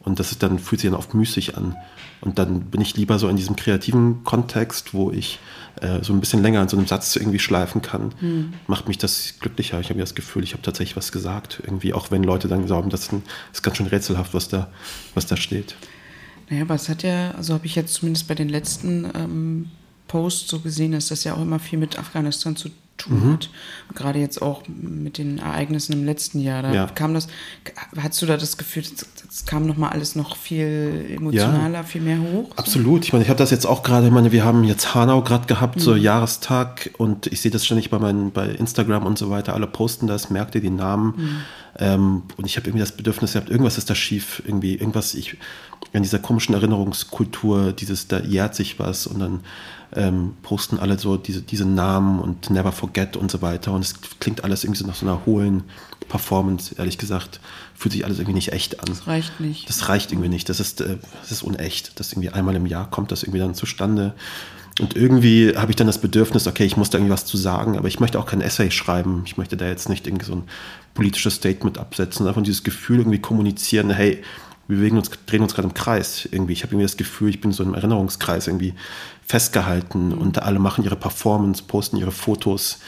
Und das ist dann, fühlt sich dann oft müßig an. Und dann bin ich lieber so in diesem kreativen Kontext, wo ich äh, so ein bisschen länger an so einem Satz irgendwie schleifen kann. Mhm. Macht mich das glücklicher. Ich habe das Gefühl, ich habe tatsächlich was gesagt. Irgendwie, auch wenn Leute dann glauben, das ist ganz schön rätselhaft, was da, was da steht.
Naja, aber es hat ja, also habe ich jetzt zumindest bei den letzten ähm, Posts so gesehen, dass das ja auch immer viel mit Afghanistan zu tun tun mhm. hat. Gerade jetzt auch mit den Ereignissen im letzten Jahr. Da ja. kam das, hast du da das Gefühl, es kam nochmal alles noch viel emotionaler, ja. viel mehr hoch?
Absolut. Ich meine, ich habe das jetzt auch gerade, ich meine, wir haben jetzt Hanau gerade gehabt, mhm. so Jahrestag und ich sehe das ständig bei meinen, bei Instagram und so weiter, alle posten das, merkt ihr die Namen. Mhm. Ähm, und ich habe irgendwie das Bedürfnis gehabt, irgendwas ist da schief, irgendwie, irgendwas, ich, in dieser komischen Erinnerungskultur, dieses, da jährt sich was und dann ähm, posten alle so diese, diese Namen und Never Forget und so weiter. Und es klingt alles irgendwie so nach so einer hohlen Performance, ehrlich gesagt. Fühlt sich alles irgendwie nicht echt an.
Das reicht nicht.
Das reicht irgendwie nicht. Das ist, äh, das ist unecht. Das irgendwie einmal im Jahr kommt das irgendwie dann zustande. Und irgendwie habe ich dann das Bedürfnis, okay, ich muss da irgendwie was zu sagen, aber ich möchte auch kein Essay schreiben. Ich möchte da jetzt nicht irgendwie so ein politisches Statement absetzen, einfach dieses Gefühl irgendwie kommunizieren, hey, wir bewegen uns, drehen uns gerade im Kreis irgendwie. Ich habe irgendwie das Gefühl, ich bin so im Erinnerungskreis irgendwie festgehalten mhm. und alle machen ihre Performance, posten ihre Fotos.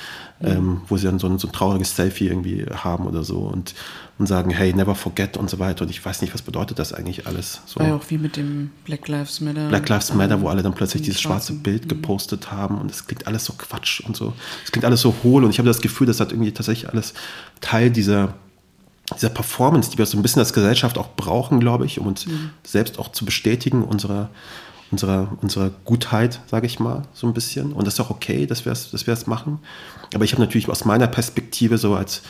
Ähm, wo sie dann so ein, so ein trauriges Selfie irgendwie haben oder so und, und sagen, hey, never forget und so weiter. Und ich weiß nicht, was bedeutet das eigentlich alles. So.
War ja auch wie mit dem Black Lives Matter.
Black Lives Matter, wo alle dann plötzlich dieses schwarze Bild mhm. gepostet haben und es klingt alles so Quatsch und so. Es klingt alles so hohl und ich habe das Gefühl, das hat irgendwie tatsächlich alles Teil dieser dieser Performance, die wir so ein bisschen als Gesellschaft auch brauchen, glaube ich, um uns mhm. selbst auch zu bestätigen, unserer, unserer, unserer Gutheit, sage ich mal, so ein bisschen. Und das ist auch okay, dass wir es dass machen. Aber ich habe natürlich aus meiner Perspektive so als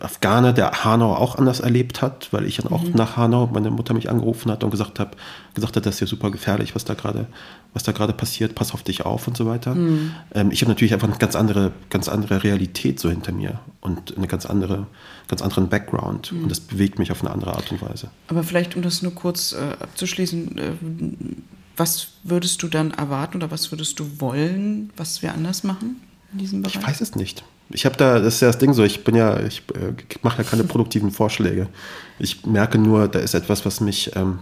Afghaner, der Hanau auch anders erlebt hat, weil ich dann auch mhm. nach Hanau, meine Mutter mich angerufen hat und gesagt, hab, gesagt hat, das ist ja super gefährlich, was da gerade, was da gerade passiert, pass auf dich auf und so weiter. Mhm. Ähm, ich habe natürlich einfach eine ganz andere, ganz andere Realität so hinter mir und eine ganz andere, ganz anderen Background mhm. und das bewegt mich auf eine andere Art und Weise.
Aber vielleicht, um das nur kurz äh, abzuschließen, äh, was würdest du dann erwarten oder was würdest du wollen, was wir anders machen in diesem Bereich?
Ich weiß es nicht. Ich habe da, das ist ja das Ding so, ich bin ja, ich äh, mache ja keine produktiven Vorschläge. Ich merke nur, da ist etwas, was mich ähm,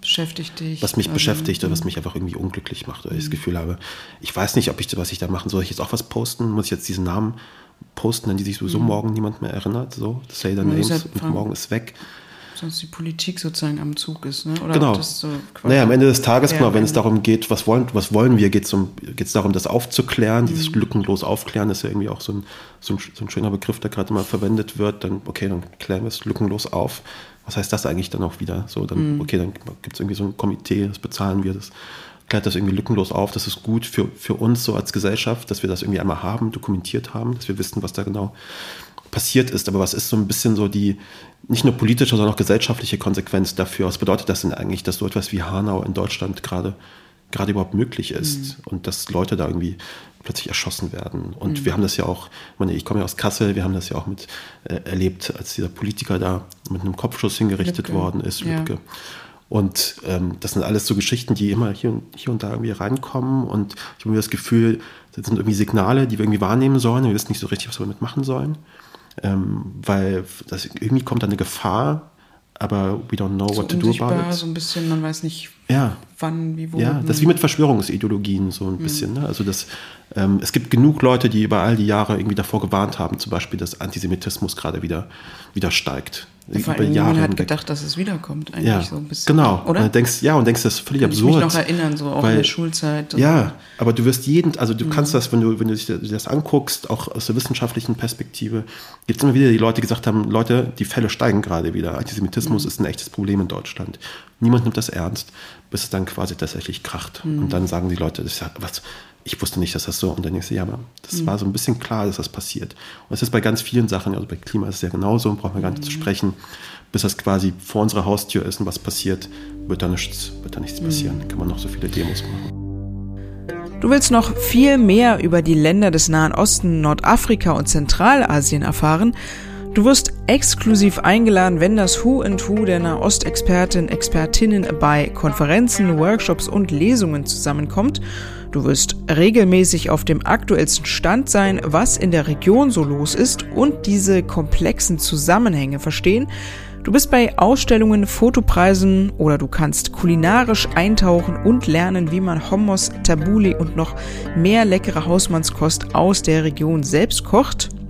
beschäftigt dich.
Was mich also, beschäftigt oder was mich einfach irgendwie unglücklich macht, oder ich das mhm. Gefühl habe, ich weiß nicht, ob ich, was ich da machen soll. Ich jetzt auch was posten? Muss ich jetzt diesen Namen posten, an die sich sowieso mhm. morgen niemand mehr erinnert? So, say the names und morgen ist weg
sonst die Politik sozusagen am Zug ist. Ne?
Oder genau. So naja, am Ende des Tages, genau, wenn es darum geht, was wollen, was wollen wir, geht es um, darum, das aufzuklären. Mhm. Dieses lückenlos aufklären ist ja irgendwie auch so ein, so ein, so ein schöner Begriff, der gerade immer verwendet wird. Dann, okay, dann klären wir es lückenlos auf. Was heißt das eigentlich dann auch wieder? So, dann, mhm. okay, dann gibt es irgendwie so ein Komitee, das bezahlen wir, das klärt das irgendwie lückenlos auf. Das ist gut für, für uns so als Gesellschaft, dass wir das irgendwie einmal haben, dokumentiert haben, dass wir wissen, was da genau passiert ist. Aber was ist so ein bisschen so die, nicht nur politische, sondern auch gesellschaftliche Konsequenz dafür? Was bedeutet das denn eigentlich, dass so etwas wie Hanau in Deutschland gerade gerade überhaupt möglich ist mhm. und dass Leute da irgendwie plötzlich erschossen werden. Und mhm. wir haben das ja auch, ich, meine, ich komme ja aus Kassel, wir haben das ja auch mit äh, erlebt, als dieser Politiker da mit einem Kopfschuss hingerichtet Lübke. worden ist, ja. Und ähm, das sind alles so Geschichten, die immer hier und, hier und da irgendwie reinkommen. Und ich habe mir das Gefühl, das sind irgendwie Signale, die wir irgendwie wahrnehmen sollen. Wir wissen nicht so richtig, was wir damit machen sollen ähm, weil das, irgendwie kommt da eine Gefahr, aber we don't know so what to do about it.
So ein bisschen, man weiß nicht,
ja.
wann, wie, wo.
Ja, das ist wie mit Verschwörungsideologien so ein mhm. bisschen. Ne? Also das, ähm, es gibt genug Leute, die über all die Jahre irgendwie davor gewarnt haben, zum Beispiel, dass Antisemitismus gerade wieder, wieder steigt.
Vor allem, Jahre man hat hinweg. gedacht, dass es wiederkommt, eigentlich
ja,
so ein bisschen.
Genau, oder? Und denkst, ja, und denkst, das ist völlig Kann absurd. Ich
mich noch erinnern, so auch weil, in der Schulzeit.
Ja, aber du wirst jeden, also du mhm. kannst das, wenn du, wenn du dich das anguckst, auch aus der wissenschaftlichen Perspektive, gibt es immer wieder die Leute, die gesagt haben, Leute, die Fälle steigen gerade wieder. Antisemitismus mhm. ist ein echtes Problem in Deutschland. Niemand nimmt das ernst, bis es dann quasi tatsächlich kracht. Mhm. Und dann sagen die Leute, das ist ja, was, ich wusste nicht, dass das so. Und dann denkst du, ja, aber das mhm. war so ein bisschen klar, dass das passiert. Und es ist bei ganz vielen Sachen, also bei Klima ist es ja genauso, brauchen wir gar nicht mhm. zu sprechen. Bis das quasi vor unserer Haustür ist und was passiert, wird da nichts, wird da nichts mhm. passieren. Kann man noch so viele Demos machen.
Du willst noch viel mehr über die Länder des Nahen Osten, Nordafrika und Zentralasien erfahren? Du wirst exklusiv eingeladen, wenn das Who and Who der Nahostexperten, Expertinnen bei Konferenzen, Workshops und Lesungen zusammenkommt. Du wirst regelmäßig auf dem aktuellsten Stand sein, was in der Region so los ist und diese komplexen Zusammenhänge verstehen. Du bist bei Ausstellungen, Fotopreisen oder du kannst kulinarisch eintauchen und lernen, wie man Hummus, Tabuli und noch mehr leckere Hausmannskost aus der Region selbst kocht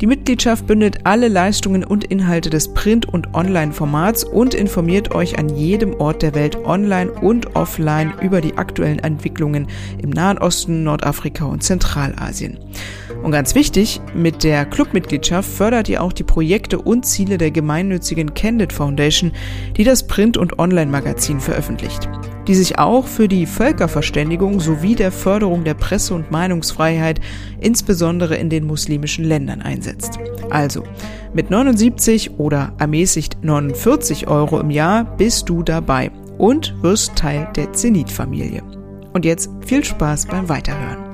Die Mitgliedschaft bündelt alle Leistungen und Inhalte des Print- und Online-Formats und informiert euch an jedem Ort der Welt online und offline über die aktuellen Entwicklungen im Nahen Osten, Nordafrika und Zentralasien. Und ganz wichtig, mit der Clubmitgliedschaft fördert ihr auch die Projekte und Ziele der gemeinnützigen Candid Foundation, die das Print- und Online-Magazin veröffentlicht die sich auch für die Völkerverständigung sowie der Förderung der Presse- und Meinungsfreiheit, insbesondere in den muslimischen Ländern, einsetzt. Also, mit 79 oder ermäßigt 49 Euro im Jahr bist du dabei und wirst Teil der Zenit-Familie. Und jetzt viel Spaß beim Weiterhören.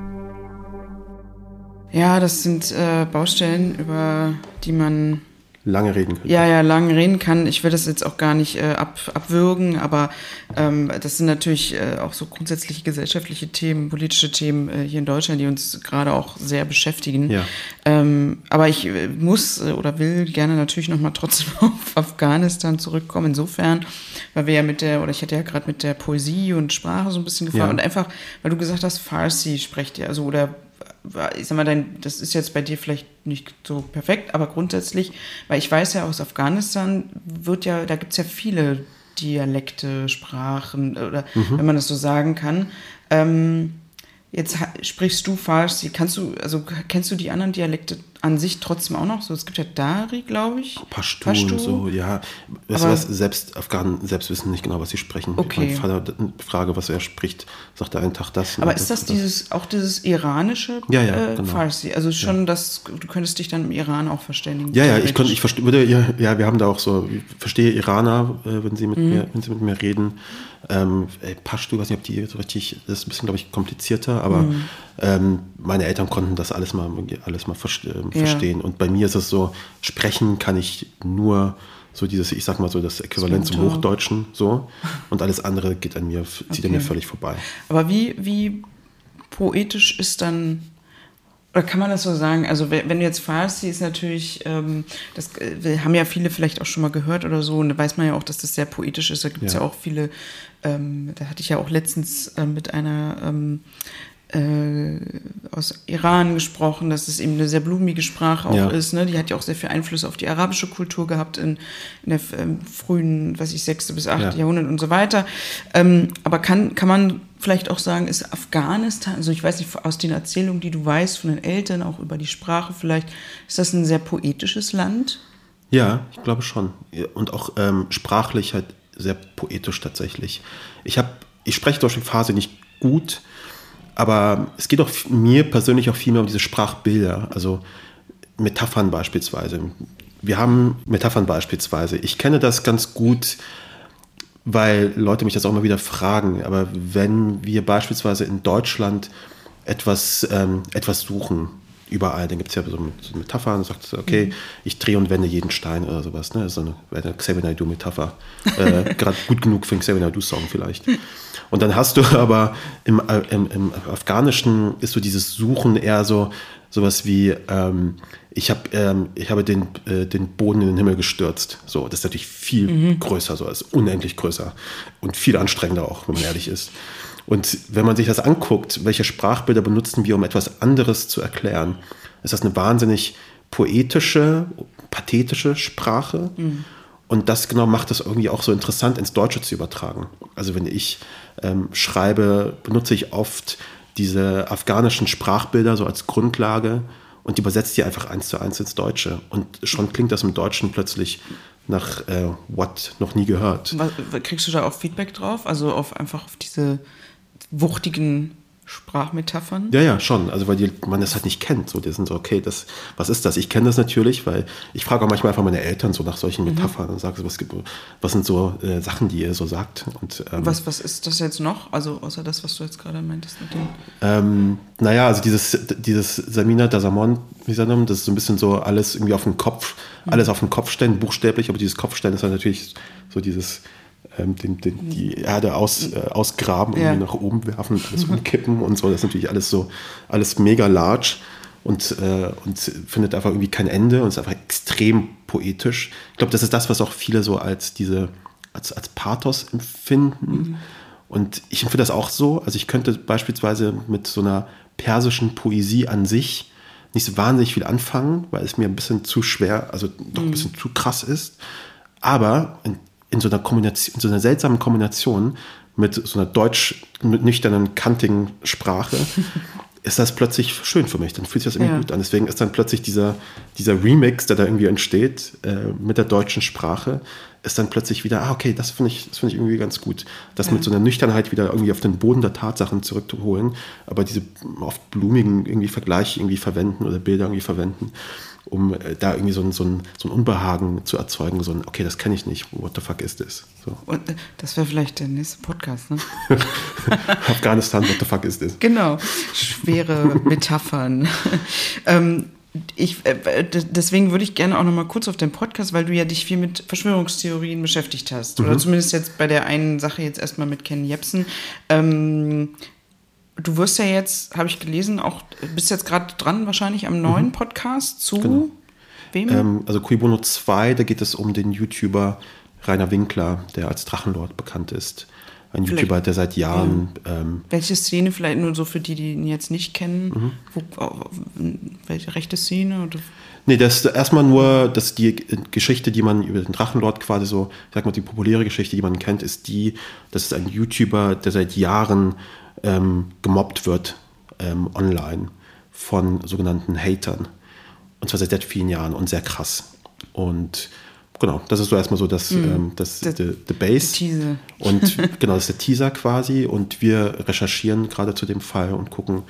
Ja, das sind äh, Baustellen, über die man
lange reden kann.
Ja, ja, lange reden kann. Ich will das jetzt auch gar nicht äh, ab, abwürgen, aber ähm, das sind natürlich äh, auch so grundsätzliche gesellschaftliche Themen, politische Themen äh, hier in Deutschland, die uns gerade auch sehr beschäftigen. Ja. Ähm, aber ich äh, muss äh, oder will gerne natürlich nochmal trotzdem auf Afghanistan zurückkommen. Insofern, weil wir ja mit der, oder ich hatte ja gerade mit der Poesie und Sprache so ein bisschen gefahren ja. und einfach, weil du gesagt hast, Farsi sprecht ihr, also oder ich sag mal, dein, das ist jetzt bei dir vielleicht nicht so perfekt, aber grundsätzlich, weil ich weiß ja aus Afghanistan wird ja, da gibt es ja viele Dialekte, Sprachen oder mhm. wenn man das so sagen kann. Ähm, Jetzt sprichst du Farsi. Kannst du, also kennst du die anderen Dialekte an sich trotzdem auch noch? So, es gibt ja Dari, glaube ich.
Pashto, Pashto. so, ja. Weißt du was, selbst Afghanen selbst wissen nicht genau, was sie sprechen.
Okay.
Mein Vater frage, was er spricht, sagt er einen Tag das.
Aber ist das, das dieses, auch dieses iranische
ja, ja, äh, genau.
Farsi? Also schon, ja. dass du könntest dich dann im Iran auch verständigen.
Ja, ja, ich könnte, ich würde, ja, wir haben da auch so, ich verstehe Iraner, äh, wenn sie mit mhm. mir, wenn sie mit mir reden. Ähm, Pashto, weiß nicht, ob die so richtig, das ist ein bisschen, glaube ich, komplizierter, aber mhm. Ähm, meine Eltern konnten das alles mal, alles mal verstehen, ja. Und bei mir ist es so, sprechen kann ich nur so dieses, ich sag mal so, das Äquivalent zum Hochdeutschen, so. Und alles andere geht an mir, zieht okay. an mir völlig vorbei.
Aber wie, wie poetisch ist dann oder kann man das so sagen? Also wenn du jetzt Farsi ist natürlich, ähm, das äh, haben ja viele vielleicht auch schon mal gehört oder so, und da weiß man ja auch, dass das sehr poetisch ist. Da gibt es ja. ja. auch viele, ähm, da hatte ich ja auch letztens äh, mit einer ähm, äh, aus Iran gesprochen, dass es eben eine sehr blumige Sprache auch ja. ist. Ne? Die hat ja auch sehr viel Einfluss auf die arabische Kultur gehabt in, in der ähm, frühen, was ich, sechste bis achte ja. Jahrhundert und so weiter. Ähm, aber kann, kann man vielleicht auch sagen, ist Afghanistan, also ich weiß nicht, aus den Erzählungen, die du weißt von den Eltern, auch über die Sprache vielleicht, ist das ein sehr poetisches Land?
Ja, ich glaube schon. Und auch ähm, sprachlich halt sehr poetisch tatsächlich. Ich habe, ich spreche die Phase nicht gut, aber es geht auch mir persönlich auch viel mehr um diese Sprachbilder, also Metaphern beispielsweise. Wir haben Metaphern beispielsweise. Ich kenne das ganz gut, weil Leute mich das auch immer wieder fragen. Aber wenn wir beispielsweise in Deutschland etwas, ähm, etwas suchen, überall, dann gibt es ja so Metaphern, sagt okay, mhm. ich drehe und wende jeden Stein oder sowas. Ne? So eine, eine Xavier Naidoo-Metapher. äh, Gerade gut genug für einen Xavier Naidoo-Song vielleicht. Und dann hast du aber im, äh, im, im, Afghanischen ist so dieses Suchen eher so sowas wie ähm, ich habe ähm, ich habe den, äh, den Boden in den Himmel gestürzt. So, das ist natürlich viel mhm. größer, so ist unendlich größer und viel anstrengender auch, wenn man ehrlich ist. Und wenn man sich das anguckt, welche Sprachbilder benutzen wir, um etwas anderes zu erklären, ist das eine wahnsinnig poetische, pathetische Sprache. Mhm. Und das genau macht es irgendwie auch so interessant ins Deutsche zu übertragen. Also wenn ich ähm, schreibe, benutze ich oft diese afghanischen Sprachbilder so als Grundlage und übersetze die einfach eins zu eins ins Deutsche. Und schon klingt das im Deutschen plötzlich nach äh, What noch nie gehört.
Was, kriegst du da auch Feedback drauf? Also auf einfach auf diese wuchtigen Sprachmetaphern?
Ja, ja, schon. Also weil die, man das halt nicht kennt. So, die sind so, okay, das, was ist das? Ich kenne das natürlich, weil ich frage auch manchmal einfach meine Eltern so nach solchen mhm. Metaphern und sage so, was, was sind so äh, Sachen, die ihr so sagt? Und,
ähm, was, was ist das jetzt noch? Also außer das, was du jetzt gerade meintest mit dem.
Ähm, naja, also dieses, dieses Samina Dasamon, wie sagt man, das ist so ein bisschen so alles irgendwie auf den Kopf, mhm. alles auf den Kopf stellen, buchstäblich, aber dieses Kopfstellen ist halt natürlich so dieses ähm, den, den, die Erde aus, äh, ausgraben und ja. nach oben werfen und alles umkippen und so. Das ist natürlich alles so, alles mega large und, äh, und findet einfach irgendwie kein Ende und ist einfach extrem poetisch. Ich glaube, das ist das, was auch viele so als diese, als, als Pathos empfinden. Mhm. Und ich empfinde das auch so. Also ich könnte beispielsweise mit so einer persischen Poesie an sich nicht so wahnsinnig viel anfangen, weil es mir ein bisschen zu schwer, also doch ein mhm. bisschen zu krass ist. Aber in in so einer Kombination, in so einer seltsamen Kombination mit so einer deutsch nüchternen, kantigen Sprache, ist das plötzlich schön für mich. Dann fühlt sich das irgendwie ja. gut an. Deswegen ist dann plötzlich dieser, dieser Remix, der da irgendwie entsteht äh, mit der deutschen Sprache, ist dann plötzlich wieder, ah, okay, das finde ich, das ich irgendwie ganz gut. Das ja. mit so einer Nüchternheit wieder irgendwie auf den Boden der Tatsachen zurückzuholen, aber diese oft blumigen irgendwie Vergleiche irgendwie verwenden oder Bilder irgendwie verwenden um äh, da irgendwie so ein, so, ein, so ein Unbehagen zu erzeugen, so ein, okay, das kenne ich nicht, what the fuck ist das? So.
Und äh, das wäre vielleicht der nächste Podcast, ne?
Afghanistan, what the fuck ist das?
Genau, schwere Metaphern. ähm, ich, äh, deswegen würde ich gerne auch noch mal kurz auf den Podcast, weil du ja dich viel mit Verschwörungstheorien beschäftigt hast. Mhm. Oder zumindest jetzt bei der einen Sache jetzt erstmal mit Ken Jebsen. Ähm, du wirst ja jetzt, habe ich gelesen, auch bist jetzt gerade dran wahrscheinlich am neuen mhm. Podcast zu genau.
wem? Ähm, also Cui Bono 2, da geht es um den YouTuber Rainer Winkler, der als Drachenlord bekannt ist. ein vielleicht, YouTuber, der seit Jahren.
Ja. Ähm, welche Szene, vielleicht nur so für die, die ihn jetzt nicht kennen, mhm. wo, welche rechte Szene? Oder?
Nee, das ist erstmal nur, dass die Geschichte, die man über den Drachenlord quasi so, ich sag mal, die populäre Geschichte, die man kennt, ist die, dass es ein YouTuber, der seit Jahren ähm, gemobbt wird ähm, online von sogenannten Hatern. Und zwar seit sehr vielen Jahren und sehr krass. Und genau, das ist so erstmal so das, mm, ähm, das the, the, the Base.
Teaser.
Und genau, das ist der Teaser quasi. Und wir recherchieren gerade zu dem Fall und gucken,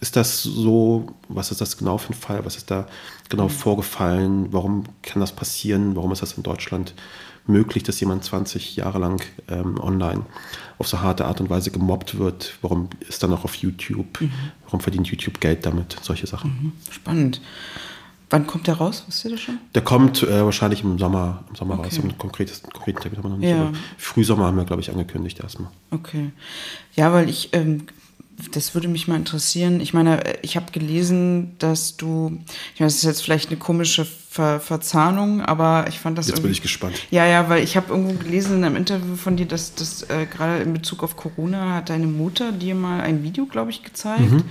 ist das so, was ist das genau für ein Fall, was ist da genau mhm. vorgefallen, warum kann das passieren, warum ist das in Deutschland möglich, dass jemand 20 Jahre lang ähm, online auf so harte Art und Weise gemobbt wird, warum ist dann auch auf YouTube, mhm. warum verdient YouTube Geld damit, solche Sachen.
Mhm. Spannend. Wann kommt der raus? Wisst ihr das schon?
Der kommt äh, wahrscheinlich im Sommer, im Sommer okay. raus. Einen konkretes, konkreten Termin haben wir noch nicht. Ja. Frühsommer haben wir, glaube ich, angekündigt erstmal.
Okay. Ja, weil ich ähm, das würde mich mal interessieren. Ich meine, ich habe gelesen, dass du, ich meine, das ist jetzt vielleicht eine komische Ver Verzahnung, aber ich fand das.
Jetzt bin ich gespannt.
Ja, ja, weil ich habe irgendwo gelesen in einem Interview von dir, dass das äh, gerade in Bezug auf Corona hat deine Mutter dir mal ein Video, glaube ich, gezeigt. Mhm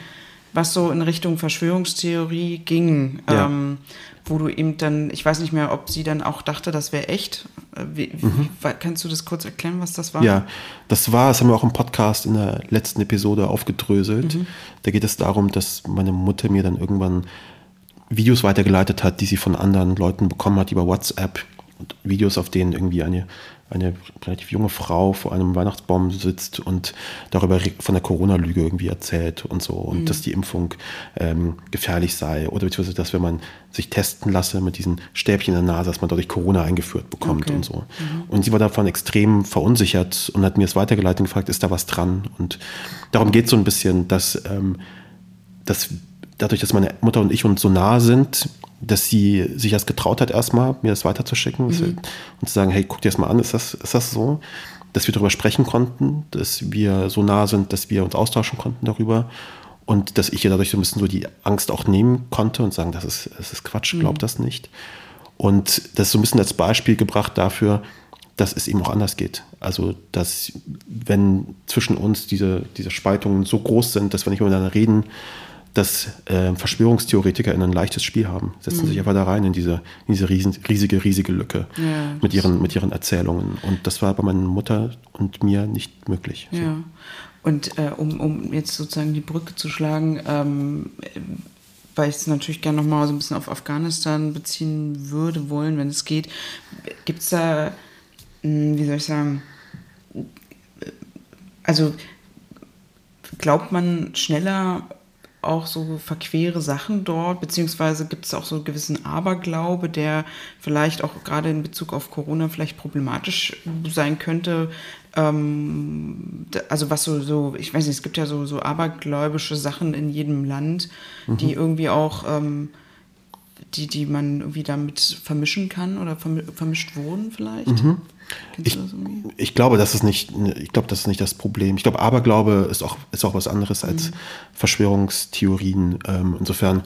was so in Richtung Verschwörungstheorie ging. Ja. Ähm, wo du eben dann, ich weiß nicht mehr, ob sie dann auch dachte, das wäre echt. Äh, wie, mhm. wie, kannst du das kurz erklären, was das war?
Ja, das war, das haben wir auch im Podcast in der letzten Episode aufgedröselt. Mhm. Da geht es darum, dass meine Mutter mir dann irgendwann Videos weitergeleitet hat, die sie von anderen Leuten bekommen hat über WhatsApp. Und Videos, auf denen irgendwie eine eine relativ junge Frau vor einem Weihnachtsbaum sitzt und darüber von der Corona-Lüge irgendwie erzählt und so und mhm. dass die Impfung ähm, gefährlich sei oder beziehungsweise, dass wenn man sich testen lasse mit diesen Stäbchen in der Nase, dass man dadurch Corona eingeführt bekommt okay. und so. Mhm. Und sie war davon extrem verunsichert und hat mir es weitergeleitet und gefragt, ist da was dran? Und darum geht es so ein bisschen, dass, ähm, dass dadurch, dass meine Mutter und ich uns so nah sind, dass sie sich das getraut hat, erstmal mir das weiterzuschicken mhm. und zu sagen, hey, guck dir das mal an, ist das, ist das so? Dass wir darüber sprechen konnten, dass wir so nah sind, dass wir uns austauschen konnten darüber und dass ich ihr dadurch so ein bisschen so die Angst auch nehmen konnte und sagen, das ist, das ist Quatsch, mhm. glaub das nicht. Und das ist so ein bisschen als Beispiel gebracht dafür, dass es eben auch anders geht. Also, dass wenn zwischen uns diese, diese Spaltungen so groß sind, dass wir nicht miteinander reden, dass äh, Verschwörungstheoretiker in ein leichtes Spiel haben. Setzen mhm. sich einfach da rein in diese, in diese riesen, riesige, riesige Lücke ja. mit, ihren, mit ihren Erzählungen. Und das war bei meiner Mutter und mir nicht möglich.
So. Ja. Und äh, um, um jetzt sozusagen die Brücke zu schlagen, ähm, weil ich es natürlich gerne nochmal so ein bisschen auf Afghanistan beziehen würde, wollen, wenn es geht. Gibt es da, hm, wie soll ich sagen, also glaubt man schneller auch so verquere Sachen dort, beziehungsweise gibt es auch so einen gewissen Aberglaube, der vielleicht auch gerade in Bezug auf Corona vielleicht problematisch sein könnte. Ähm, also was so, so, ich weiß nicht, es gibt ja so, so abergläubische Sachen in jedem Land, mhm. die irgendwie auch, ähm, die, die man irgendwie damit vermischen kann oder vermischt wurden vielleicht. Mhm.
Ich, ich, glaube, das ist nicht, ich glaube, das ist nicht das Problem. Ich glaube, Aberglaube ist auch, ist auch was anderes als mhm. Verschwörungstheorien. Ähm, insofern,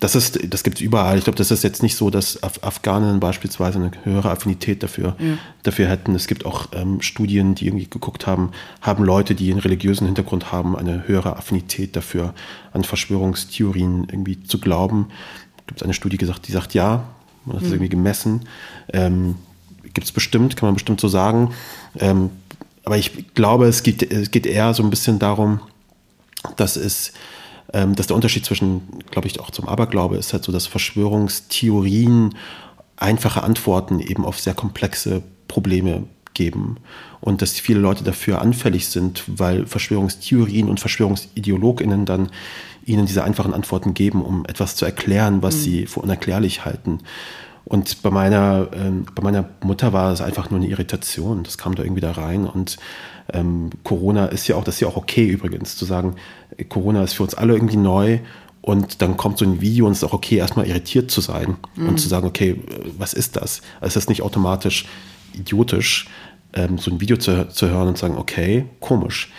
das ist, das gibt es überall. Ich glaube, das ist jetzt nicht so, dass Af Afghanen beispielsweise eine höhere Affinität dafür, ja. dafür hätten. Es gibt auch ähm, Studien, die irgendwie geguckt haben, haben Leute, die einen religiösen Hintergrund haben, eine höhere Affinität dafür, an Verschwörungstheorien irgendwie zu glauben. Gibt es eine Studie gesagt, die sagt ja, man hat es mhm. irgendwie gemessen. Ähm, gibt es bestimmt, kann man bestimmt so sagen. Ähm, aber ich glaube, es geht, es geht eher so ein bisschen darum, dass es ähm, dass der Unterschied zwischen, glaube ich, auch zum Aberglaube ist halt so, dass Verschwörungstheorien einfache Antworten eben auf sehr komplexe Probleme geben und dass viele Leute dafür anfällig sind, weil Verschwörungstheorien und Verschwörungsideologinnen dann ihnen diese einfachen Antworten geben, um etwas zu erklären, was mhm. sie für unerklärlich halten. Und bei meiner, ähm, bei meiner Mutter war es einfach nur eine Irritation. Das kam da irgendwie da rein. Und ähm, Corona ist ja auch, das ist ja auch okay übrigens, zu sagen, Corona ist für uns alle irgendwie neu. Und dann kommt so ein Video und es ist auch okay, erstmal irritiert zu sein mhm. und zu sagen, okay, was ist das? Also es ist nicht automatisch idiotisch, ähm, so ein Video zu, zu hören und zu sagen, okay, komisch.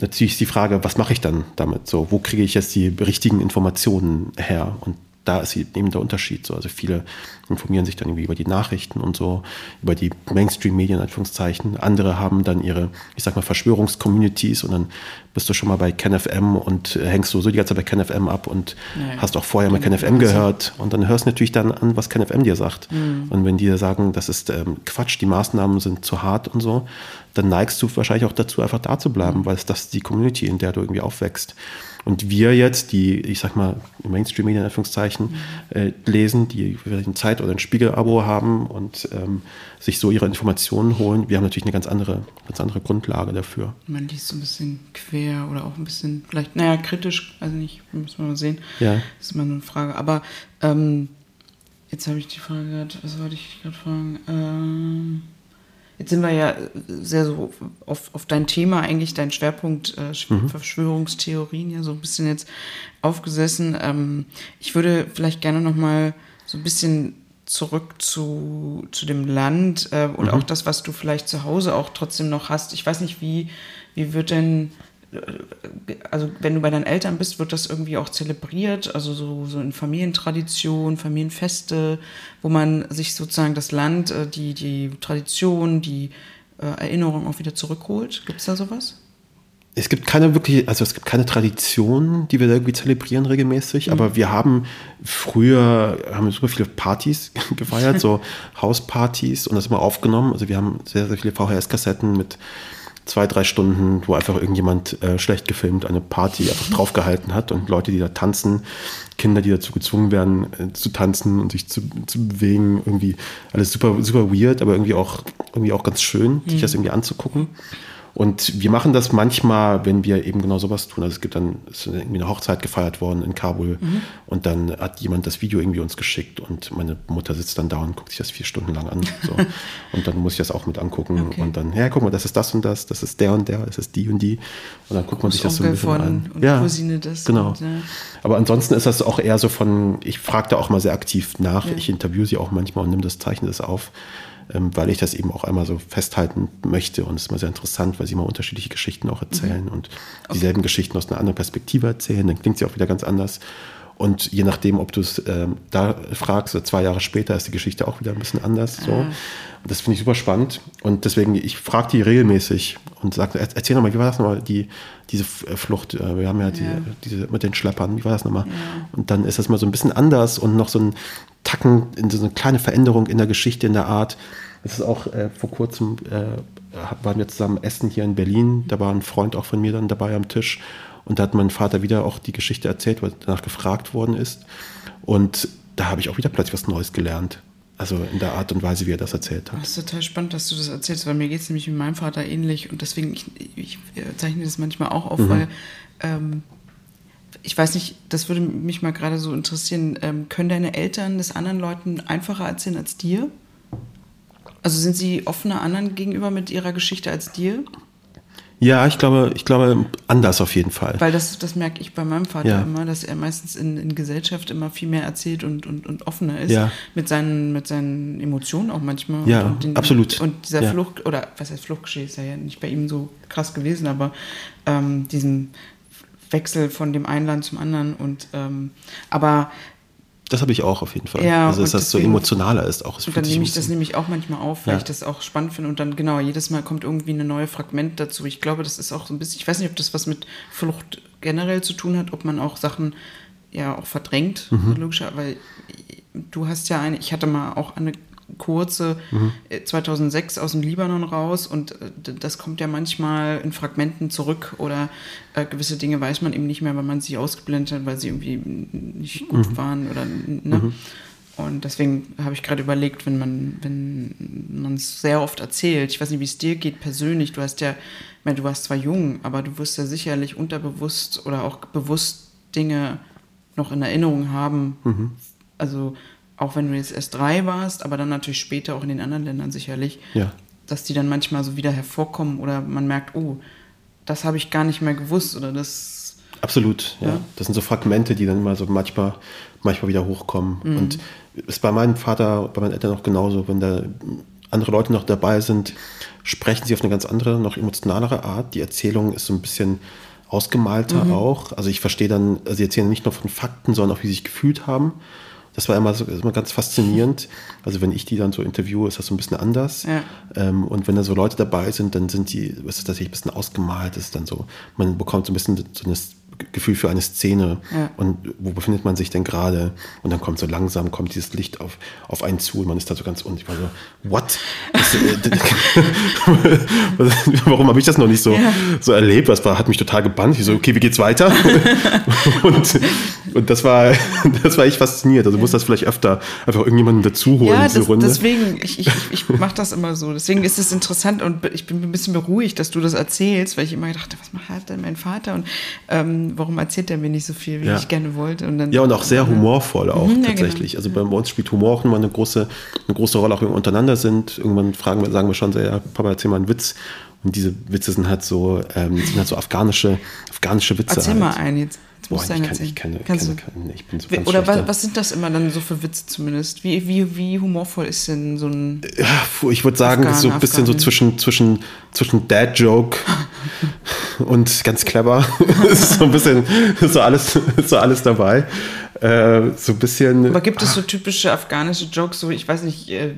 Natürlich ist die Frage, was mache ich dann damit? So, wo kriege ich jetzt die richtigen Informationen her? Und da ist eben der Unterschied so. Also viele informieren sich dann irgendwie über die Nachrichten und so, über die Mainstream-Medien, Anführungszeichen. Andere haben dann ihre, ich sag mal, Verschwörungscommunities und dann bist du schon mal bei KenFM und hängst du so die ganze Zeit bei KenFM ab und naja. hast auch vorher mal KenFM gehört und dann hörst du natürlich dann an, was KenFM dir sagt. Mhm. Und wenn die dir sagen, das ist ähm, Quatsch, die Maßnahmen sind zu hart und so, dann neigst du wahrscheinlich auch dazu, einfach da zu bleiben, weil es das ist die Community, in der du irgendwie aufwächst. Und wir jetzt, die, ich sag mal, Mainstream-Medien in Anführungszeichen mhm. äh, lesen, die vielleicht ein Zeit- oder ein Spiegel-Abo haben und ähm, sich so ihre Informationen holen, wir haben natürlich eine ganz andere, ganz andere Grundlage dafür.
Man liest so ein bisschen quer oder auch ein bisschen, vielleicht, naja, kritisch, also nicht, müssen wir mal sehen.
Ja.
Das ist immer eine Frage. Aber ähm, jetzt habe ich die Frage gehabt, was wollte ich gerade fragen? Ähm, Jetzt sind wir ja sehr so auf, auf dein Thema, eigentlich dein Schwerpunkt äh, mhm. Verschwörungstheorien ja so ein bisschen jetzt aufgesessen. Ähm, ich würde vielleicht gerne noch mal so ein bisschen zurück zu, zu dem Land äh, und mhm. auch das, was du vielleicht zu Hause auch trotzdem noch hast. Ich weiß nicht, wie, wie wird denn also wenn du bei deinen Eltern bist, wird das irgendwie auch zelebriert, also so, so in Familientradition, Familienfeste, wo man sich sozusagen das Land, äh, die, die Tradition, die äh, Erinnerung auch wieder zurückholt. Gibt es da sowas?
Es gibt keine wirklich, also es gibt keine Tradition, die wir irgendwie zelebrieren regelmäßig, mhm. aber wir haben früher, haben super viele Partys gefeiert, so Hauspartys und das immer aufgenommen. Also wir haben sehr, sehr viele VHS-Kassetten mit zwei, drei Stunden, wo einfach irgendjemand äh, schlecht gefilmt eine Party einfach draufgehalten hat und Leute, die da tanzen, Kinder, die dazu gezwungen werden äh, zu tanzen und sich zu, zu bewegen, irgendwie alles super, super weird, aber irgendwie auch, irgendwie auch ganz schön, mhm. sich das irgendwie anzugucken. Und wir machen das manchmal, wenn wir eben genau sowas tun. Also es gibt dann, ist irgendwie eine Hochzeit gefeiert worden in Kabul mhm. und dann hat jemand das Video irgendwie uns geschickt und meine Mutter sitzt dann da und guckt sich das vier Stunden lang an. So. und dann muss ich das auch mit angucken okay. und dann, ja, guck mal, das ist das und das, das ist der und der, das ist die und die. Und dann guckt man sich das so ein bisschen an.
Und ja, Cousine das.
Genau. Und, ja. Aber ansonsten ist das auch eher so von, ich frage da auch mal sehr aktiv nach. Ja. Ich interviewe sie auch manchmal und nehme das Zeichen das auf. Ähm, weil ich das eben auch einmal so festhalten möchte. Und es ist immer sehr interessant, weil sie immer unterschiedliche Geschichten auch erzählen mhm. und dieselben okay. Geschichten aus einer anderen Perspektive erzählen. Dann klingt sie auch wieder ganz anders. Und je nachdem, ob du es ähm, da fragst, zwei Jahre später ist die Geschichte auch wieder ein bisschen anders. So. Und das finde ich super spannend. Und deswegen, ich frage die regelmäßig und sage, erzähl nochmal, wie war das nochmal, die, diese äh, Flucht? Äh, wir haben ja, die, ja. diese mit den Schleppern, wie war das nochmal? Ja. Und dann ist das mal so ein bisschen anders und noch so ein Tacken, in so eine kleine Veränderung in der Geschichte, in der Art. Es ist auch äh, vor kurzem, äh, waren wir zusammen essen hier in Berlin. Da war ein Freund auch von mir dann dabei am Tisch. Und da hat mein Vater wieder auch die Geschichte erzählt, weil danach gefragt worden ist. Und da habe ich auch wieder plötzlich was Neues gelernt. Also in der Art und Weise, wie er das erzählt hat.
Das ist total spannend, dass du das erzählst, weil mir geht es nämlich mit meinem Vater ähnlich und deswegen, ich, ich zeichne das manchmal auch auf, mhm. weil ähm, ich weiß nicht, das würde mich mal gerade so interessieren, ähm, können deine Eltern das anderen Leuten einfacher erzählen als dir? Also sind sie offener anderen gegenüber mit ihrer Geschichte als dir?
Ja, ich glaube, ich glaube anders auf jeden Fall.
Weil das, das merke ich bei meinem Vater ja. immer, dass er meistens in, in Gesellschaft immer viel mehr erzählt und, und, und offener ist.
Ja.
Mit, seinen, mit seinen Emotionen auch manchmal.
Ja,
und den,
absolut.
Und dieser ja. Flucht, oder was heißt Fluchtgeschehen, ist ja nicht bei ihm so krass gewesen, aber ähm, diesen Wechsel von dem einen Land zum anderen. Und ähm, aber
das habe ich auch auf jeden Fall.
Ja,
also, dass das so emotionaler ist auch.
Und dann nehme ich das nämlich auch manchmal auf, weil ja. ich das auch spannend finde. Und dann, genau, jedes Mal kommt irgendwie eine neue Fragment dazu. Ich glaube, das ist auch so ein bisschen, ich weiß nicht, ob das was mit Flucht generell zu tun hat, ob man auch Sachen ja auch verdrängt, mhm. logischer, weil du hast ja eine, ich hatte mal auch eine kurze mhm. 2006 äh, aus dem Libanon raus und äh, das kommt ja manchmal in Fragmenten zurück oder äh, gewisse Dinge weiß man eben nicht mehr, weil man sie ausgeblendet hat, weil sie irgendwie nicht gut mhm. waren oder ne? Mhm. Und deswegen habe ich gerade überlegt, wenn man, wenn man es sehr oft erzählt, ich weiß nicht, wie es dir geht persönlich, du hast ja, ich meine, du warst zwar jung, aber du wirst ja sicherlich unterbewusst oder auch bewusst Dinge noch in Erinnerung haben. Mhm. Also auch wenn du jetzt erst drei warst, aber dann natürlich später auch in den anderen Ländern sicherlich,
ja.
dass die dann manchmal so wieder hervorkommen oder man merkt, oh, das habe ich gar nicht mehr gewusst oder das.
Absolut, ja. ja. Das sind so Fragmente, die dann mal so manchmal, manchmal wieder hochkommen. Mhm. Und ist bei meinem Vater, bei meinen Eltern auch genauso, wenn da andere Leute noch dabei sind, sprechen sie auf eine ganz andere, noch emotionalere Art. Die Erzählung ist so ein bisschen ausgemalter mhm. auch. Also ich verstehe dann, also sie erzählen nicht nur von Fakten, sondern auch, wie sie sich gefühlt haben. Das war immer, so, immer ganz faszinierend. Also wenn ich die dann so interviewe, ist das so ein bisschen anders. Ja. Ähm, und wenn da so Leute dabei sind, dann sind die, ist das tatsächlich ein bisschen ausgemalt, ist dann so, man bekommt so ein bisschen so eine Gefühl für eine Szene. Ja. und wo befindet man sich denn gerade? Und dann kommt so langsam kommt dieses Licht auf, auf einen zu und man ist da so ganz und ich war so what? Äh, warum habe ich das noch nicht so, ja. so erlebt? Das war, hat mich total gebannt. Ich so okay wie geht's weiter? Und, und das war das war echt fasziniert also muss das vielleicht öfter einfach irgendjemanden dazu holen ja,
in diese das, Runde. deswegen ich, ich, ich mache das immer so. Deswegen ist es interessant und ich bin ein bisschen beruhigt dass du das erzählst weil ich immer dachte was macht denn mein Vater? Und ähm, warum erzählt er mir nicht so viel, wie ja. ich gerne wollte?
Und dann, ja, und auch sehr humorvoll auch mhm, tatsächlich. Ja, genau. Also bei uns spielt Humor auch immer eine große, eine große Rolle, auch wenn wir untereinander sind. Irgendwann fragen wir, sagen wir schon, so, ja, Papa, erzähl mal einen Witz. Und diese Witze sind halt so, ähm, sind halt so afghanische, afghanische Witze.
Erzähl
halt.
mal einen jetzt.
Boah, ich, kann, ich, kenne,
Kannst kenne, kenne, ich bin so ganz Oder was, was, sind das immer dann so für Witze zumindest? Wie, wie, wie humorvoll ist denn so ein.
Ja, ich würde sagen, Afghan, so ein bisschen Afghanin. so zwischen, zwischen, zwischen Dad-Joke und ganz clever. so ein bisschen so alles, so alles dabei. Äh, so ein bisschen.
Aber gibt es so typische afghanische Jokes, so ich weiß nicht, äh,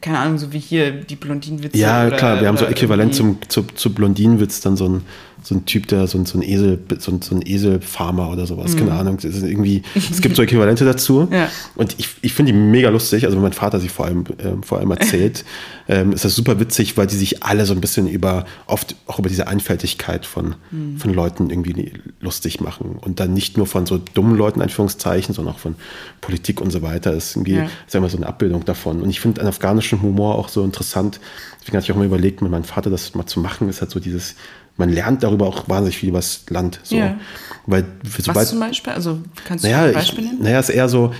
keine Ahnung, so wie hier die Blondinenwitze?
Ja, klar, wir haben so äquivalent zum, zu, zu Blondinenwitz dann so ein so ein Typ, der so, so ein Esel, so so ein Eselfarmer oder sowas, mhm. keine Ahnung. Es, ist irgendwie, es gibt so Äquivalente dazu. Ja. Und ich, ich finde die mega lustig. Also wenn mein Vater sie vor allem, äh, vor allem erzählt, ähm, ist das super witzig, weil die sich alle so ein bisschen über, oft auch über diese Einfältigkeit von, mhm. von Leuten irgendwie lustig machen. Und dann nicht nur von so dummen Leuten, Anführungszeichen, sondern auch von Politik und so weiter. Das ist irgendwie, ja. sagen wir so eine Abbildung davon. Und ich finde einen afghanischen Humor auch so interessant. Deswegen hatte ich auch mal überlegt, mit meinem Vater das mal zu machen, ist halt so dieses, man lernt darüber auch wahnsinnig viel über das Land. So. Ja. Weil,
sobald, Was zum Beispiel? Also kannst
du naja, ein Beispiel nennen? Naja, es ist eher so,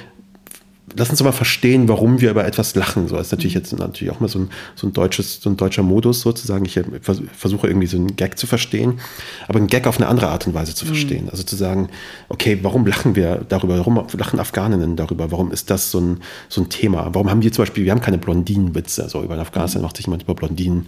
lass uns mal verstehen, warum wir über etwas lachen. So das ist natürlich mhm. jetzt natürlich auch mal so ein, so ein deutsches, so ein deutscher Modus sozusagen. Ich versuche irgendwie so einen Gag zu verstehen, aber einen Gag auf eine andere Art und Weise zu mhm. verstehen. Mhm. Also zu sagen, okay, warum lachen wir darüber? Warum lachen Afghaninnen darüber? Warum ist das so ein, so ein Thema? Warum haben wir zum Beispiel, wir haben keine Blondinenwitze. Also über Afghanistan mhm. macht sich jemand über Blondinen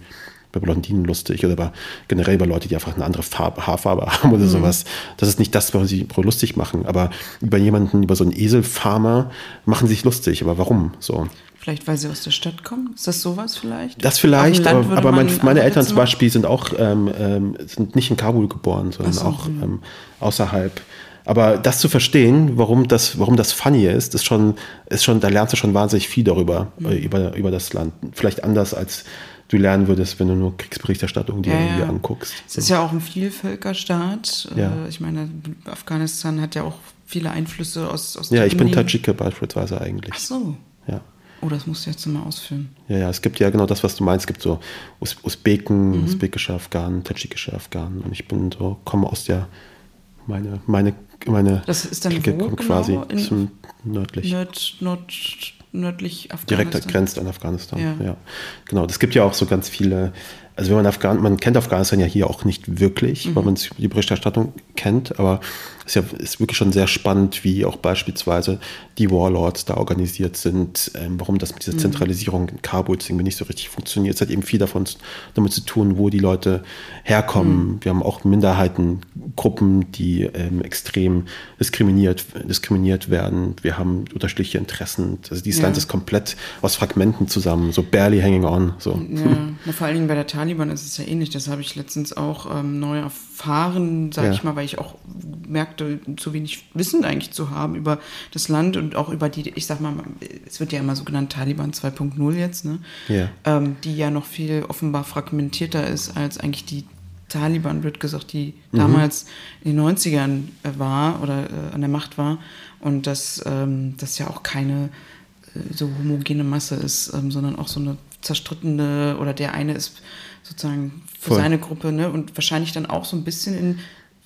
bei Blondinen lustig oder bei, generell bei Leuten, die einfach eine andere Farbe, Haarfarbe haben oder mhm. sowas. Das ist nicht das, was sie lustig machen. Aber über jemanden, über so einen Eselfarmer machen sie sich lustig. Aber warum? So.
Vielleicht, weil sie aus der Stadt kommen? Ist das sowas vielleicht?
Das vielleicht, aber, aber mein, meine Eltern zum Beispiel sind auch ähm, ähm, sind nicht in Kabul geboren, sondern so, auch mhm. ähm, außerhalb. Aber das zu verstehen, warum das, warum das funny ist, ist schon, ist schon, da lernst du schon wahnsinnig viel darüber, mhm. über, über das Land. Vielleicht anders als du lernen würdest, wenn du nur Kriegsberichterstattung dir, ja, ja. anguckst.
Es ist ja auch ein Vielvölkerstaat. Ja. Äh, ich meine, Afghanistan hat ja auch viele Einflüsse aus, aus
Ja, ich bin Tadschike beispielsweise eigentlich. Ach
so. Ja. Oh, das musst du jetzt mal ausführen.
Ja, ja, es gibt ja genau das, was du meinst. Es gibt so Us Usbeken, mhm. usbekische Afghanen, tadschikische Afghanen. Und ich bin so, komme aus der, meine, meine, meine
das ist dann
Clique kommt
genau
quasi zum nördlich.
Nord, Nord, nördlich
Afghanistan. Direkt grenzt an Afghanistan. Ja. ja. Genau. Das gibt ja auch so ganz viele. Also wenn man Afghan, man kennt Afghanistan ja hier auch nicht wirklich, mhm. weil man die Berichterstattung kennt, aber ist ja ist wirklich schon sehr spannend, wie auch beispielsweise die Warlords da organisiert sind, ähm, warum das mit dieser mhm. Zentralisierung in Kabul irgendwie nicht so richtig funktioniert. Es hat eben viel davon damit zu tun, wo die Leute herkommen. Mhm. Wir haben auch Minderheitengruppen, die ähm, extrem diskriminiert, diskriminiert werden. Wir haben unterschiedliche Interessen. Also dieses ja. Land ist komplett aus Fragmenten zusammen, so barely hanging on. So.
Ja, vor allen Dingen bei der Taliban ist es ja ähnlich. Das habe ich letztens auch ähm, neu erfahren, sage ja. ich mal, weil ich auch merkte, zu wenig Wissen eigentlich zu haben über das Land und auch über die, ich sag mal, es wird ja immer so genannt Taliban 2.0 jetzt, ne? Ja. Ähm, die ja noch viel offenbar fragmentierter ist als eigentlich die Taliban, wird gesagt, die mhm. damals in den 90ern äh, war oder äh, an der Macht war und dass ähm, das ja auch keine äh, so homogene Masse ist, ähm, sondern auch so eine zerstrittene oder der eine ist sozusagen für Voll. seine Gruppe ne? und wahrscheinlich dann auch so ein bisschen in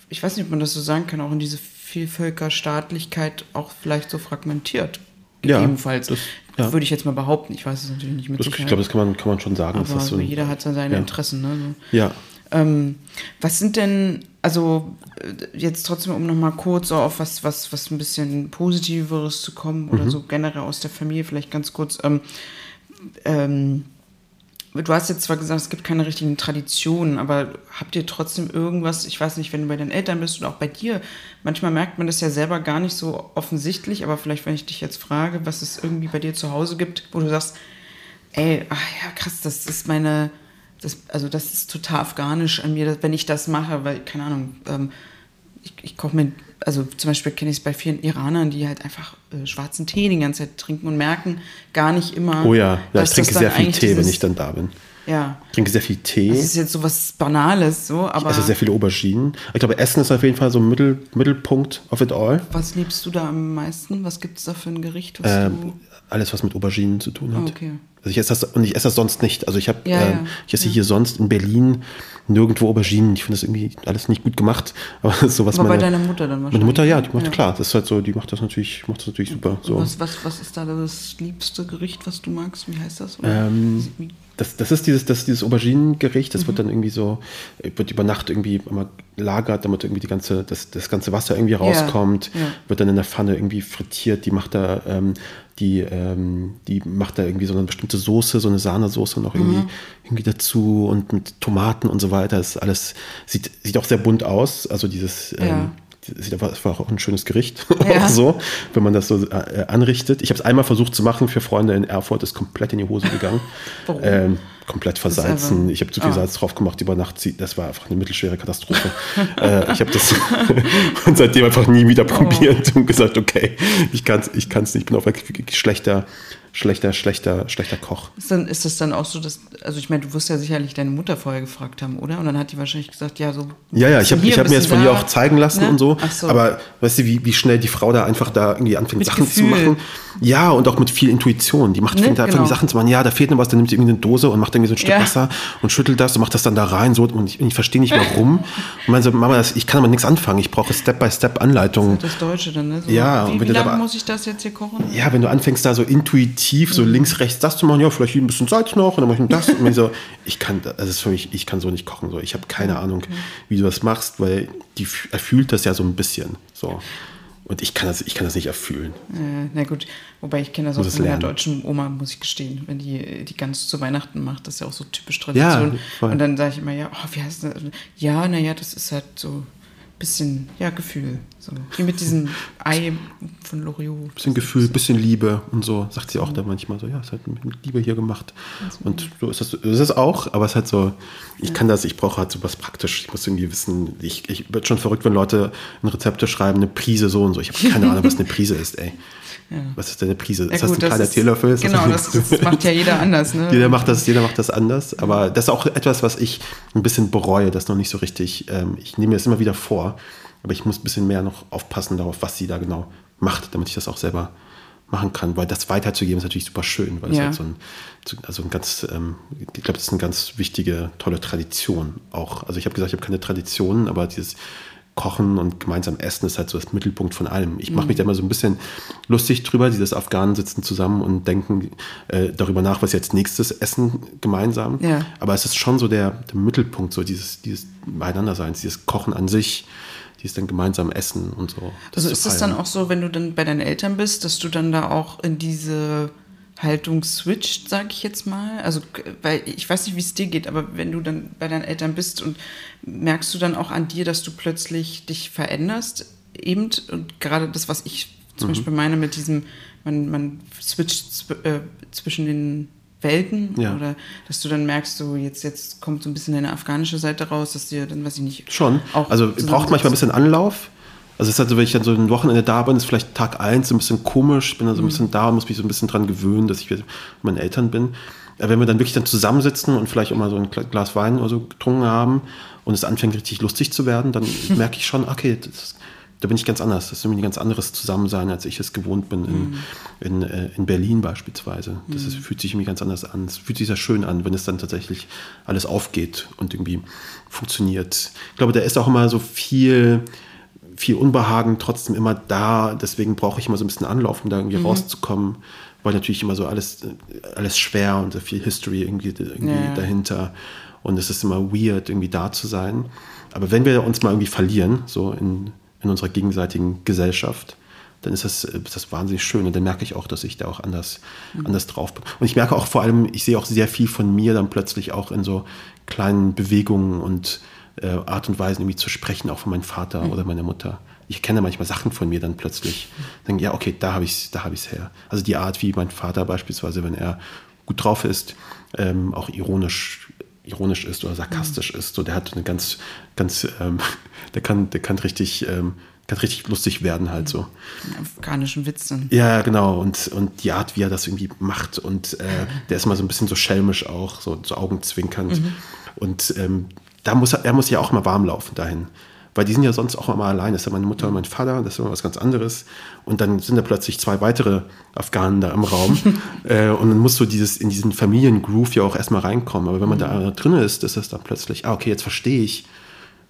ich weiß nicht, ob man das so sagen kann, auch in diese Vielvölkerstaatlichkeit auch vielleicht so fragmentiert. Gegebenenfalls. Ja, das, ja. Würde ich jetzt mal behaupten. Ich weiß es natürlich nicht mit
das, Ich glaube, das kann man, kann man schon sagen.
Aber so jeder hat seine ja. Interessen. Ne?
So. Ja.
Ähm, was sind denn, also jetzt trotzdem, um nochmal kurz so auf was, was, was ein bisschen Positiveres zu kommen oder mhm. so generell aus der Familie, vielleicht ganz kurz. Ähm, ähm, du hast jetzt zwar gesagt, es gibt keine richtigen Traditionen, aber habt ihr trotzdem irgendwas, ich weiß nicht, wenn du bei deinen Eltern bist oder auch bei dir, manchmal merkt man das ja selber gar nicht so offensichtlich, aber vielleicht, wenn ich dich jetzt frage, was es irgendwie bei dir zu Hause gibt, wo du sagst, ey, ach ja, krass, das ist meine, das, also das ist total afghanisch an mir, wenn ich das mache, weil, keine Ahnung, ähm, ich, ich koche mir, also zum Beispiel kenne ich es bei vielen Iranern, die halt einfach äh, schwarzen Tee die ganze Zeit trinken und merken gar nicht immer.
Oh ja, ja ich trinke sehr viel Tee, dieses, wenn ich dann da bin.
Ja.
Ich trinke sehr viel Tee. Das
ist jetzt so was Banales, so, aber.
Also sehr viele Auberginen. Ich glaube, Essen ist auf jeden Fall so ein Mittel, Mittelpunkt of it all.
Was liebst du da am meisten? Was gibt es da für ein Gericht?
Ähm, alles, was mit Auberginen zu tun hat.
Okay.
Also ich esse das und ich esse das sonst nicht. Also ich habe,
ja,
ähm, ja. ich esse ja. hier sonst in Berlin nirgendwo Auberginen. Ich finde das irgendwie alles nicht gut gemacht. Aber sowas
Aber meine, bei deiner Mutter dann wahrscheinlich.
Meine Mutter, ja, die macht klar. Das ist halt so, die macht das natürlich, macht das natürlich super. So.
Was, was, was ist da das liebste Gericht, was du magst? Wie heißt das?
Ähm, das, das ist dieses, das ist dieses Auberginengericht, das mhm. wird dann irgendwie so, wird über Nacht irgendwie immer lagert, damit irgendwie die ganze, das, das ganze Wasser irgendwie rauskommt, ja, ja. wird dann in der Pfanne irgendwie frittiert, die macht da, ähm, die, ähm, die macht da irgendwie so eine bestimmte Soße, so eine Sahnesoße noch irgendwie, mhm. irgendwie dazu und mit Tomaten und so weiter. Das ist alles, sieht, sieht auch sehr bunt aus. Also dieses, ja. ähm, das war auch ein schönes Gericht, ja. so, wenn man das so äh, anrichtet. Ich habe es einmal versucht zu machen für Freunde in Erfurt, ist komplett in die Hose gegangen. Warum? Ähm, komplett versalzen. Ich habe zu viel ah. Salz drauf gemacht über Nacht. Das war einfach eine mittelschwere Katastrophe. äh, ich habe das und seitdem einfach nie wieder oh. probiert oh. und gesagt, okay, ich kann es ich kann's nicht. Ich bin auf schlechter schlechter, schlechter, schlechter Koch.
Ist, dann, ist das dann auch so, dass, also ich meine, du wirst ja sicherlich deine Mutter vorher gefragt haben, oder? Und dann hat die wahrscheinlich gesagt, ja, so.
Ja, ja, ich habe hab mir jetzt von ihr auch zeigen lassen ne? und so, so, Aber weißt du, wie, wie schnell die Frau da einfach da irgendwie anfängt, mit Sachen Gefühl. zu machen? Ja, und auch mit viel Intuition. Die macht, ne? fängt da genau. Sachen zu machen. Ja, da fehlt noch was, dann nimmt sie irgendwie eine Dose und macht irgendwie so ein Stück ja. Wasser und schüttelt das und macht das dann da rein. So, und ich, ich verstehe nicht warum. und man so, Mama, das, ich kann aber nichts anfangen. Ich brauche Step-by-Step-Anleitungen.
Das, das Deutsche dann, ne?
So, ja.
Wie, und wenn wie lange muss ich das jetzt hier kochen?
Ja, wenn du anfängst da so intuitiv, so mhm. links, rechts, das zu machen, ja, vielleicht ein bisschen Salz noch und dann mache ich das. und ich so, ich kann, das ist für mich, ich kann so nicht kochen. So. Ich habe keine Ahnung, wie du das machst, weil die erfühlt das ja so ein bisschen. So. Und ich kann das, ich kann das nicht erfüllen.
Äh, na gut, wobei ich kenne das auch von meiner deutschen Oma, muss ich gestehen. Wenn die die ganz zu Weihnachten macht, das ist ja auch so typisch Tradition. Ja, und dann sage ich immer, ja, oh, wie heißt das? Ja, naja, das ist halt so bisschen, ja, Gefühl. So. Wie mit diesem Ei von Loriot.
Bisschen Gefühl, bisschen Liebe und so, sagt sie auch mhm. da manchmal so, ja, es hat mit Liebe hier gemacht. Und so ist das, ist das auch, aber es ist halt so, ich ja. kann das, ich brauche halt so was praktisch. Ich muss irgendwie wissen, ich, ich werde schon verrückt, wenn Leute ein Rezepte schreiben, eine Prise so und so. Ich habe keine Ahnung, was eine Prise ist, ey. Ja. Was ist denn eine Prise?
Ja,
ist
das
ein kleiner Teelöffel? Ist
genau, das, das, macht ja jeder anders. Ne?
jeder, macht das, jeder macht das anders. Aber das ist auch etwas, was ich ein bisschen bereue, das noch nicht so richtig. Ähm, ich nehme mir das immer wieder vor, aber ich muss ein bisschen mehr noch aufpassen darauf, was sie da genau macht, damit ich das auch selber machen kann. Weil das weiterzugeben ist natürlich super schön, weil das ja. halt so ein, also ein ganz, ähm, ich glaube, das ist eine ganz wichtige, tolle Tradition auch. Also ich habe gesagt, ich habe keine Traditionen, aber dieses Kochen und gemeinsam Essen ist halt so das Mittelpunkt von allem. Ich mache mich da immer so ein bisschen lustig drüber. Dieses Afghanen sitzen zusammen und denken äh, darüber nach, was jetzt nächstes essen gemeinsam.
Ja.
Aber es ist schon so der, der Mittelpunkt, so dieses, dieses Beieinanderseins, dieses Kochen an sich, dieses dann gemeinsam essen und so.
also ist es dann auch so, wenn du dann bei deinen Eltern bist, dass du dann da auch in diese Haltung switcht, sage ich jetzt mal? Also, weil ich weiß nicht, wie es dir geht, aber wenn du dann bei deinen Eltern bist und merkst du dann auch an dir, dass du plötzlich dich veränderst, eben und gerade das, was ich zum mhm. Beispiel meine mit diesem, man, man switcht äh, zwischen den Welten ja. oder dass du dann merkst, so jetzt, jetzt kommt so ein bisschen deine afghanische Seite raus, dass dir dann, weiß ich nicht.
Schon. also braucht manchmal ein bisschen Anlauf. Also es ist halt so, wenn ich dann so ein Wochenende da bin, ist vielleicht Tag eins so ein bisschen komisch, bin dann so ein mhm. bisschen da und muss mich so ein bisschen dran gewöhnen, dass ich mit meinen Eltern bin. Aber wenn wir dann wirklich dann zusammensitzen und vielleicht auch mal so ein Glas Wein oder so getrunken haben und es anfängt richtig lustig zu werden, dann merke ich schon, okay, das, da bin ich ganz anders. Das ist irgendwie ein ganz anderes Zusammensein, als ich es gewohnt bin in, mhm. in, äh, in Berlin beispielsweise. Das ist, mhm. fühlt sich irgendwie ganz anders an. Es fühlt sich sehr schön an, wenn es dann tatsächlich alles aufgeht und irgendwie funktioniert. Ich glaube, da ist auch immer so viel viel Unbehagen trotzdem immer da. Deswegen brauche ich immer so ein bisschen Anlauf, um da irgendwie mhm. rauszukommen. Weil natürlich immer so alles, alles schwer und so viel History irgendwie, irgendwie ja. dahinter. Und es ist immer weird, irgendwie da zu sein. Aber wenn wir uns mal irgendwie verlieren, so in, in unserer gegenseitigen Gesellschaft, dann ist das, ist das wahnsinnig schön. Und dann merke ich auch, dass ich da auch anders, mhm. anders drauf bin. Und ich merke auch vor allem, ich sehe auch sehr viel von mir dann plötzlich auch in so kleinen Bewegungen und äh, Art und Weisen irgendwie zu sprechen, auch von meinem Vater mhm. oder meiner Mutter. Ich kenne manchmal Sachen von mir dann plötzlich. Denke, ja, okay, da habe ich es hab her. Also die Art, wie mein Vater beispielsweise, wenn er gut drauf ist, ähm, auch ironisch ironisch ist oder sarkastisch mhm. ist. So, der hat eine ganz, ganz, ähm, der kann, der kann richtig, ähm, kann richtig lustig werden halt so.
Afghanischen Witz dann.
Ja, genau. Und, und die Art, wie er das irgendwie macht. Und äh, der ist mal so ein bisschen so schelmisch auch, so, so augenzwinkernd. Mhm. Und ähm, da muss er, er muss ja auch mal warm laufen dahin weil die sind ja sonst auch immer allein. Das ist ja meine Mutter und mein Vater, das ist immer was ganz anderes. Und dann sind da plötzlich zwei weitere Afghanen da im Raum. äh, und dann musst du dieses, in diesen Familiengroove ja auch erstmal reinkommen. Aber wenn man da drin ist, ist es dann plötzlich, ah, okay, jetzt verstehe ich,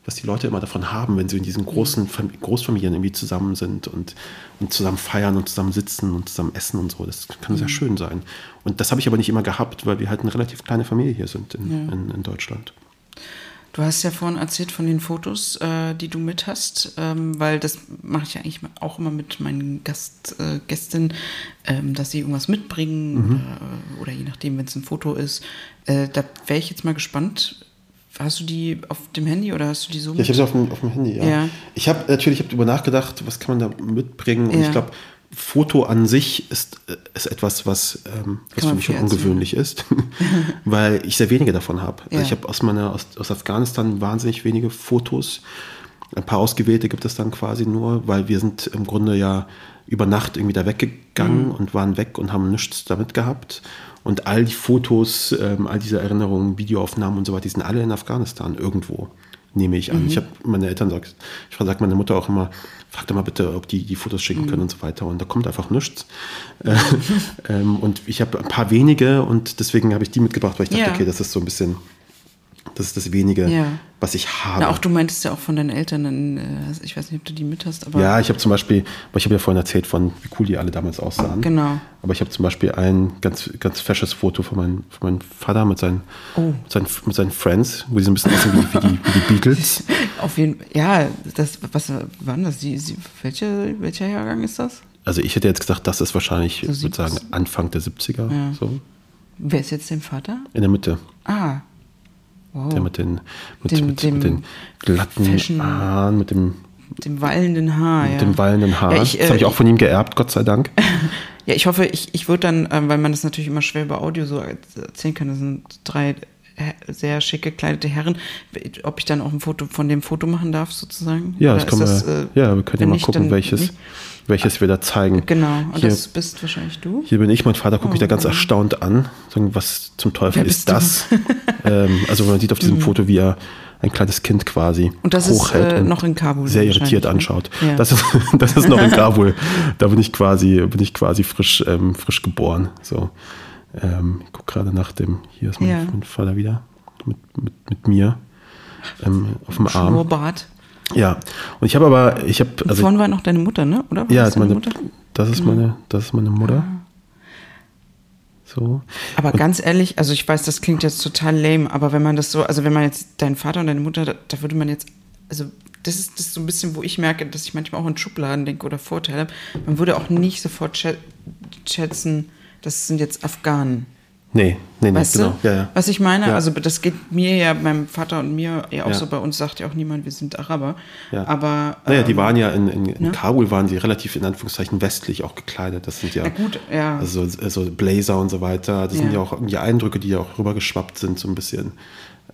was die Leute immer davon haben, wenn sie in diesen großen Großfamilien irgendwie zusammen sind und, und zusammen feiern und zusammen sitzen und zusammen essen und so. Das kann sehr mhm. schön sein. Und das habe ich aber nicht immer gehabt, weil wir halt eine relativ kleine Familie hier sind in, ja. in, in Deutschland.
Du hast ja vorhin erzählt von den Fotos, äh, die du mit hast, ähm, weil das mache ich ja eigentlich auch immer mit meinen Gast, äh, Gästinnen, ähm, dass sie irgendwas mitbringen mhm. oder, oder, je nachdem, wenn es ein Foto ist. Äh, da wäre ich jetzt mal gespannt. Hast du die auf dem Handy oder hast du die so?
Ja, ich habe sie auf dem, auf dem Handy, ja. ja. Ich habe natürlich ich hab darüber nachgedacht, was kann man da mitbringen. Und ja. ich glaube, Foto an sich ist, ist etwas, was, ähm, was für mich schon ungewöhnlich ist, weil ich sehr wenige davon habe. Also ja. Also ich habe aus meiner aus, aus Afghanistan wahnsinnig wenige Fotos. Ein paar ausgewählte gibt es dann quasi nur, weil wir sind im Grunde ja über Nacht irgendwie da weggegangen mhm. und waren weg und haben nichts damit gehabt. Und all die Fotos, ähm, all diese Erinnerungen, Videoaufnahmen und so weiter, die sind alle in Afghanistan irgendwo nehme ich an. Mhm. Ich habe meine Eltern sagt, ich sage meine Mutter auch immer, frag doch mal bitte, ob die die Fotos schicken mhm. können und so weiter. Und da kommt einfach nichts. ähm, und ich habe ein paar wenige und deswegen habe ich die mitgebracht, weil ich dachte, ja. okay, das ist so ein bisschen das ist das wenige, ja. was ich habe.
Na, auch du meintest ja auch von deinen Eltern, äh, ich weiß nicht, ob du die mit hast, aber.
Ja, ich habe zum Beispiel, ich habe ja vorhin erzählt von, wie cool die alle damals aussahen.
Genau.
Aber ich habe zum Beispiel ein ganz, ganz fesches Foto von, mein, von meinem Vater mit seinen, oh. mit seinen, mit seinen Friends, wo die so ein bisschen aussehen wie, wie, die, wie die Beatles.
Auf jeden Fall, ja, das, was waren das? Die, die, welche, welcher Jahrgang ist das?
Also ich hätte jetzt gesagt, das ist wahrscheinlich, so ich würde sagen, Anfang der 70er. Ja. So.
Wer ist jetzt dein Vater?
In der Mitte.
Ah,
Wow. Der mit den, mit, dem, mit, dem mit den glatten Fashion, Haaren, mit dem,
dem wallenden Haar.
Mit ja. dem wallenden Haar. Ja, ich, das habe ich äh, auch von ihm geerbt, Gott sei Dank.
ja, ich hoffe, ich, ich würde dann, ähm, weil man das natürlich immer schwer über Audio so erzählen kann, das sind drei sehr schick gekleidete Herren, ob ich dann auch ein Foto von dem Foto machen darf, sozusagen?
Ja, das können das, wir, äh, ja wir können ja mal gucken, welches, welches wir da zeigen.
Genau, und hier, das bist wahrscheinlich du.
Hier bin ich, mein Vater guckt oh, mich da ganz oh. erstaunt an, sagen, was zum Teufel ist das? ähm, also man sieht auf diesem mhm. Foto, wie er ein kleines Kind quasi
und das hochhält ist, äh, und noch in Kabul
sehr irritiert ne? anschaut. Ja. Das, ist, das ist noch in Kabul. da bin ich quasi, bin ich quasi frisch, ähm, frisch geboren. So. Ähm, ich gucke gerade nach dem, hier ist mein ja. Vater wieder mit, mit, mit mir ähm, auf dem Arm.
Schnurrbart.
Ja, und ich habe aber, ich habe.
Also, vorhin war noch deine Mutter, ne? Oder?
War ja, das, meine, Mutter? das ist meine, das ist meine Mutter. Ah. So.
Aber und, ganz ehrlich, also ich weiß, das klingt jetzt total lame, aber wenn man das so, also wenn man jetzt deinen Vater und deine Mutter, da, da würde man jetzt, also das ist das ist so ein bisschen, wo ich merke, dass ich manchmal auch in Schubladen denke oder Vorteile habe. Man würde auch nicht sofort schätzen, das sind jetzt Afghanen.
Nee, nee, nee, weißt
genau. Ja, ja. Was ich meine? Ja. Also das geht mir ja, meinem Vater und mir ja auch so, bei uns sagt ja auch niemand, wir sind Araber. Aber.
Naja, ähm, die waren ja in, in, in ne? Kabul waren sie relativ in Anführungszeichen westlich auch gekleidet. Das sind ja.
Gut, ja.
Also, also Blazer und so weiter. Das sind ja auch irgendwie Eindrücke, die ja auch rübergeschwappt sind, so ein bisschen.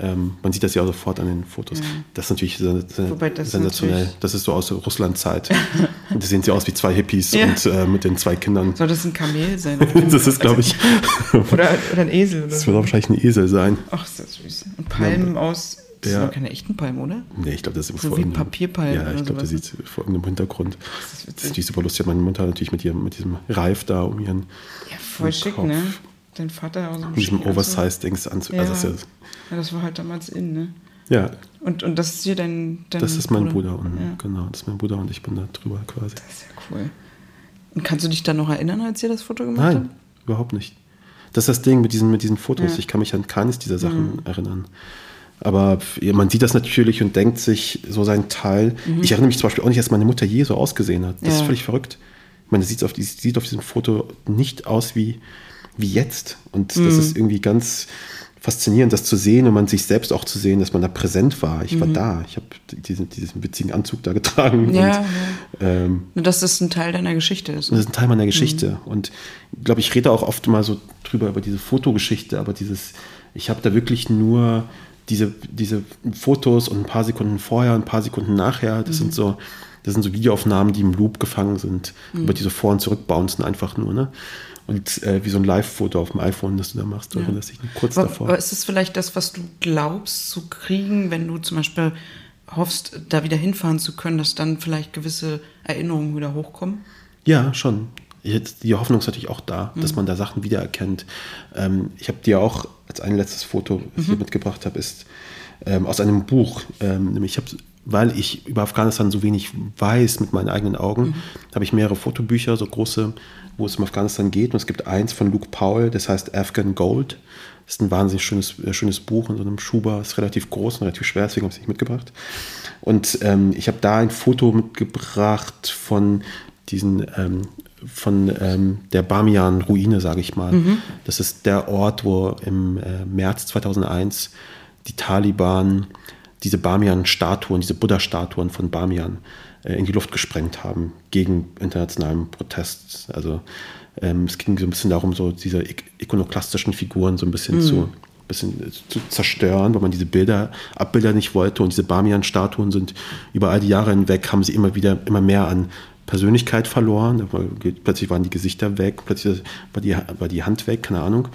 Ähm, man sieht das ja auch sofort an den Fotos. Ja. Das ist natürlich das sensationell. Natürlich das ist so aus Russland-Zeit. da sehen sie aus wie zwei Hippies ja. und äh, mit den zwei Kindern.
Soll das ein Kamel sein?
das ist, glaube ich.
oder, oder ein Esel. Oder
das wird wahrscheinlich ein Esel sein.
Ach, ist das süß. Und Palmen ja. aus. Das ja. sind doch keine echten Palmen, oder?
Nee, ich glaube, das ist
so wie Papierpalmen.
Ja, ich glaube, das sieht vor irgendeinem Hintergrund. Das ist, das ist natürlich super lustig. Meine Mutter natürlich mit, ihrem, mit diesem Reif da um ihren.
Ja, voll schick, Kopf. ne? Dein Vater
aus dem diesem Oversize-Dings anzuziehen.
Ja. Also das, ja, das war halt damals in, ne?
Ja.
Und, und das ist hier dein, dein
Das ist mein Bruder, Bruder und, ja. genau, das ist mein Bruder und ich bin da drüber quasi.
Das ist ja cool. Und kannst du dich dann noch erinnern, als ihr das Foto gemacht
habt? Nein, überhaupt nicht. Das ist das Ding mit diesen, mit diesen Fotos. Ja. Ich kann mich an keines dieser Sachen mhm. erinnern. Aber man sieht das natürlich und denkt sich so seinen Teil. Mhm. Ich erinnere mich zum Beispiel auch nicht, dass meine Mutter je so ausgesehen hat. Das ja. ist völlig verrückt. man sieht auf, sieht auf diesem Foto nicht aus wie, wie jetzt. Und mhm. das ist irgendwie ganz faszinierend, das zu sehen und man sich selbst auch zu sehen, dass man da präsent war. Ich mhm. war da. Ich habe diesen, diesen witzigen Anzug da getragen.
Ja, und, ja. Ähm, dass das ein Teil deiner Geschichte ist.
Das ist ein Teil meiner Geschichte. Mhm. Und ich glaube, ich rede auch oft mal so drüber über diese Fotogeschichte, aber dieses, ich habe da wirklich nur diese, diese Fotos und ein paar Sekunden vorher, ein paar Sekunden nachher, das mhm. sind so, das sind so Videoaufnahmen, die im Loop gefangen sind, mhm. über diese Vor- und Zurückbouncen einfach nur, ne? Und äh, wie so ein Live-Foto auf dem iPhone, das du da machst, ja. erinnerst dich kurz
aber,
davor.
Aber ist es vielleicht das, was du glaubst zu kriegen, wenn du zum Beispiel hoffst, da wieder hinfahren zu können, dass dann vielleicht gewisse Erinnerungen wieder hochkommen?
Ja, schon. Jetzt, die Hoffnung ist natürlich auch da, mhm. dass man da Sachen wiedererkennt. Ähm, ich habe dir auch als ein letztes Foto, das mhm. ich mitgebracht habe, ist ähm, aus einem Buch. Ähm, nämlich, ich habe weil ich über Afghanistan so wenig weiß mit meinen eigenen Augen, mhm. habe ich mehrere Fotobücher, so große wo es um Afghanistan geht. Und es gibt eins von Luke Powell, das heißt Afghan Gold. Das ist ein wahnsinnig schönes, äh, schönes Buch in so einem Schuber. Ist relativ groß und relativ schwer, deswegen habe ich es nicht mitgebracht. Und ähm, ich habe da ein Foto mitgebracht von diesen, ähm, von ähm, der Bamiyan-Ruine, sage ich mal. Mhm. Das ist der Ort, wo im äh, März 2001 die Taliban diese Bamiyan-Statuen, diese Buddha-Statuen von Bamiyan in die Luft gesprengt haben gegen internationalen Protest. Also ähm, es ging so ein bisschen darum, so diese ikonoklastischen Figuren so ein bisschen mhm. zu bisschen äh, zu zerstören, weil man diese Bilder, Abbilder nicht wollte und diese Bamian-Statuen sind über all die Jahre hinweg, haben sie immer wieder, immer mehr an Persönlichkeit verloren. Plötzlich waren die Gesichter weg, plötzlich war die, war die Hand weg, keine Ahnung.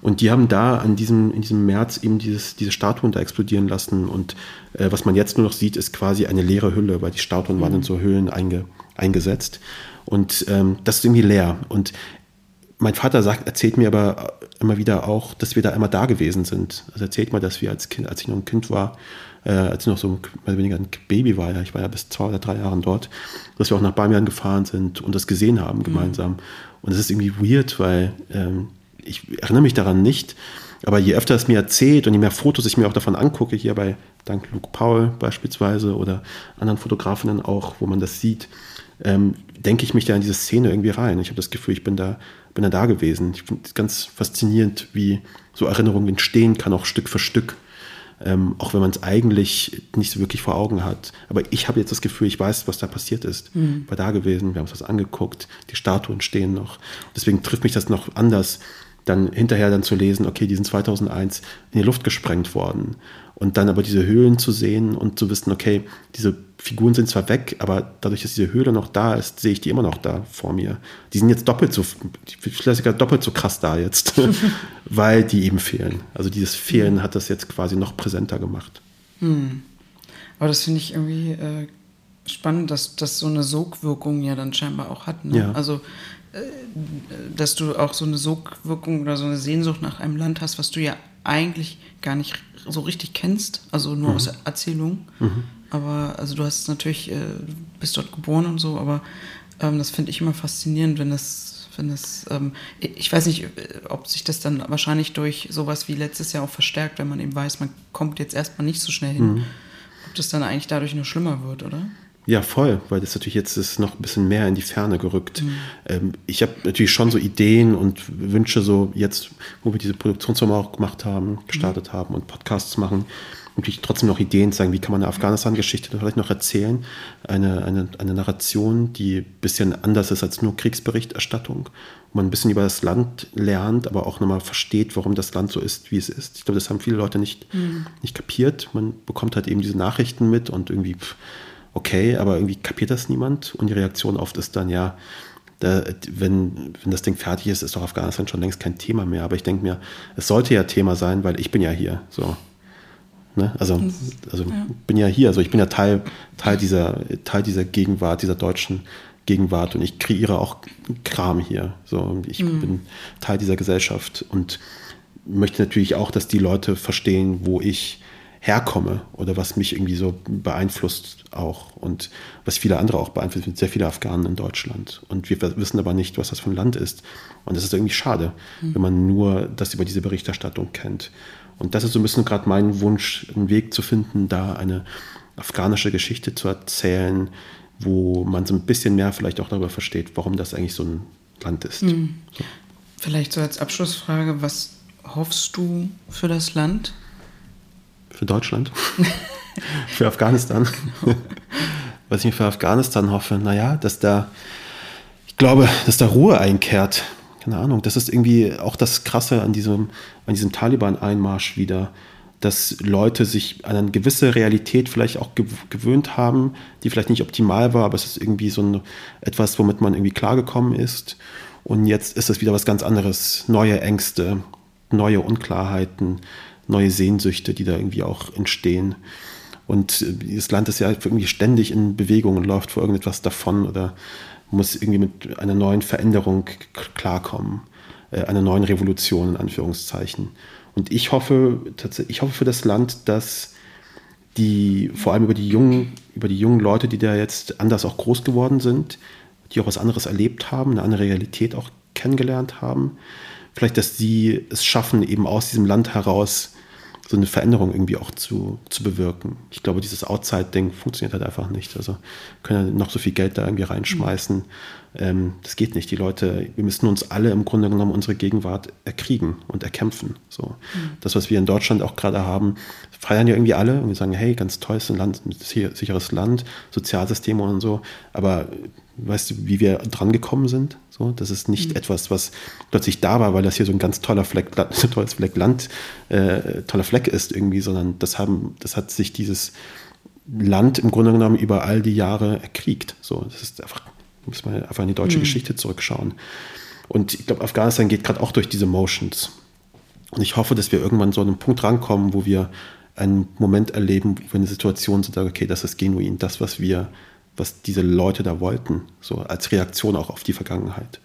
Und die haben da an diesem, in diesem März eben dieses, diese Statuen da explodieren lassen. Und äh, was man jetzt nur noch sieht, ist quasi eine leere Hülle, weil die Statuen mhm. waren in so Höhlen einge, eingesetzt. Und ähm, das ist irgendwie leer. Und mein Vater sagt, erzählt mir aber immer wieder auch, dass wir da immer da gewesen sind. Also erzählt mal, dass wir als Kind, als ich noch ein Kind war, äh, als ich noch so mehr oder weniger ein Baby war, ja, ich war ja bis zwei oder drei Jahren dort, dass wir auch nach Bamian gefahren sind und das gesehen haben mhm. gemeinsam. Mhm. Und das ist irgendwie weird, weil ähm, ich erinnere mich daran nicht, aber je öfter es mir erzählt und je mehr Fotos ich mir auch davon angucke, hier bei dank Luke Paul beispielsweise oder anderen Fotografinnen auch, wo man das sieht, ähm, denke ich mich da in diese Szene irgendwie rein. Ich habe das Gefühl, ich bin da, bin da da gewesen. Ich finde es ganz faszinierend, wie so Erinnerungen entstehen kann, auch Stück für Stück. Ähm, auch wenn man es eigentlich nicht so wirklich vor Augen hat. Aber ich habe jetzt das Gefühl, ich weiß, was da passiert ist. Mhm. War da gewesen, wir haben uns das angeguckt, die Statuen stehen noch. Deswegen trifft mich das noch anders, dann hinterher dann zu lesen, okay, die sind 2001 in die Luft gesprengt worden. Und dann aber diese Höhlen zu sehen und zu wissen, okay, diese Figuren sind zwar weg, aber dadurch, dass diese Höhle noch da ist, sehe ich die immer noch da vor mir. Die sind jetzt doppelt so, vielleicht sogar doppelt so krass da jetzt, weil die eben fehlen. Also dieses Fehlen hat das jetzt quasi noch präsenter gemacht.
Hm. Aber das finde ich irgendwie äh, spannend, dass das so eine Sogwirkung ja dann scheinbar auch hat. Ne? Ja. Also dass du auch so eine Sogwirkung oder so eine Sehnsucht nach einem Land hast, was du ja eigentlich gar nicht so richtig kennst, also nur mhm. aus Erzählungen. Mhm. Aber also du hast natürlich, äh, bist dort geboren und so, aber ähm, das finde ich immer faszinierend, wenn das, wenn das, ähm, ich weiß nicht, ob sich das dann wahrscheinlich durch sowas wie letztes Jahr auch verstärkt, wenn man eben weiß, man kommt jetzt erstmal nicht so schnell hin. Mhm. Ob das dann eigentlich dadurch nur schlimmer wird, oder?
Ja, voll, weil das natürlich jetzt ist noch ein bisschen mehr in die Ferne gerückt. Mhm. Ähm, ich habe natürlich schon so Ideen und Wünsche, so jetzt, wo wir diese Produktionsfirma auch gemacht haben, gestartet mhm. haben und Podcasts machen, natürlich trotzdem noch Ideen zeigen, wie kann man eine Afghanistan-Geschichte vielleicht noch erzählen. Eine, eine, eine Narration, die ein bisschen anders ist als nur Kriegsberichterstattung, wo man ein bisschen über das Land lernt, aber auch nochmal versteht, warum das Land so ist, wie es ist. Ich glaube, das haben viele Leute nicht, mhm. nicht kapiert. Man bekommt halt eben diese Nachrichten mit und irgendwie... Pff, okay, aber irgendwie kapiert das niemand und die Reaktion oft ist dann, ja, da, wenn, wenn das Ding fertig ist, ist doch Afghanistan schon längst kein Thema mehr. Aber ich denke mir, es sollte ja Thema sein, weil ich bin ja hier. So. Ne? Also, also ja. bin ja hier. Also ich bin ja Teil, Teil, dieser, Teil dieser Gegenwart, dieser deutschen Gegenwart und ich kreiere auch Kram hier. So, ich mhm. bin Teil dieser Gesellschaft und möchte natürlich auch, dass die Leute verstehen, wo ich herkomme oder was mich irgendwie so beeinflusst auch und was viele andere auch beeinflusst. Es sind sehr viele Afghanen in Deutschland und wir wissen aber nicht, was das für ein Land ist. Und das ist irgendwie schade, mhm. wenn man nur das über diese Berichterstattung kennt. Und das ist so ein bisschen gerade mein Wunsch, einen Weg zu finden, da eine afghanische Geschichte zu erzählen, wo man so ein bisschen mehr vielleicht auch darüber versteht, warum das eigentlich so ein Land ist. Mhm.
So. Vielleicht so als Abschlussfrage, was hoffst du für das Land?
Für Deutschland? für Afghanistan? Genau. was ich mir für Afghanistan hoffe, naja, dass da, ich glaube, dass da Ruhe einkehrt. Keine Ahnung, das ist irgendwie auch das Krasse an diesem, an diesem Taliban-Einmarsch wieder dass Leute sich an eine gewisse Realität vielleicht auch gewöhnt haben, die vielleicht nicht optimal war, aber es ist irgendwie so ein, etwas, womit man irgendwie klargekommen ist. Und jetzt ist es wieder was ganz anderes. Neue Ängste, neue Unklarheiten, neue Sehnsüchte, die da irgendwie auch entstehen. Und äh, das Land ist ja irgendwie ständig in Bewegung und läuft vor irgendetwas davon oder muss irgendwie mit einer neuen Veränderung klarkommen, äh, einer neuen Revolution in Anführungszeichen. Und ich hoffe, ich hoffe für das Land, dass die, vor allem über die jungen, über die jungen Leute, die da jetzt anders auch groß geworden sind, die auch was anderes erlebt haben, eine andere Realität auch kennengelernt haben, vielleicht, dass sie es schaffen, eben aus diesem Land heraus so eine Veränderung irgendwie auch zu, zu bewirken. Ich glaube, dieses Outside-Ding funktioniert halt einfach nicht. Also können ja noch so viel Geld da irgendwie reinschmeißen. Ähm, das geht nicht. Die Leute, wir müssen uns alle im Grunde genommen unsere Gegenwart erkriegen und erkämpfen. So. Mhm. Das, was wir in Deutschland auch gerade haben, feiern ja irgendwie alle und wir sagen, hey, ganz tolles Land, ein sicheres Land, Sozialsysteme und so. Aber weißt du, wie wir dran gekommen sind? So, das ist nicht mhm. etwas, was plötzlich da war, weil das hier so ein ganz toller Fleck, tolles Fleck Land, äh, toller Fleck ist irgendwie, sondern das haben, das hat sich dieses Land im Grunde genommen über all die Jahre erkriegt. So, das ist einfach, muss man einfach in die deutsche mhm. Geschichte zurückschauen. Und ich glaube, Afghanistan geht gerade auch durch diese Motions. Und ich hoffe, dass wir irgendwann so an einen Punkt rankommen, wo wir einen Moment erleben, wo wir eine Situation sind, okay, das ist genuin, das, was wir was diese Leute da wollten, so als Reaktion auch auf die Vergangenheit.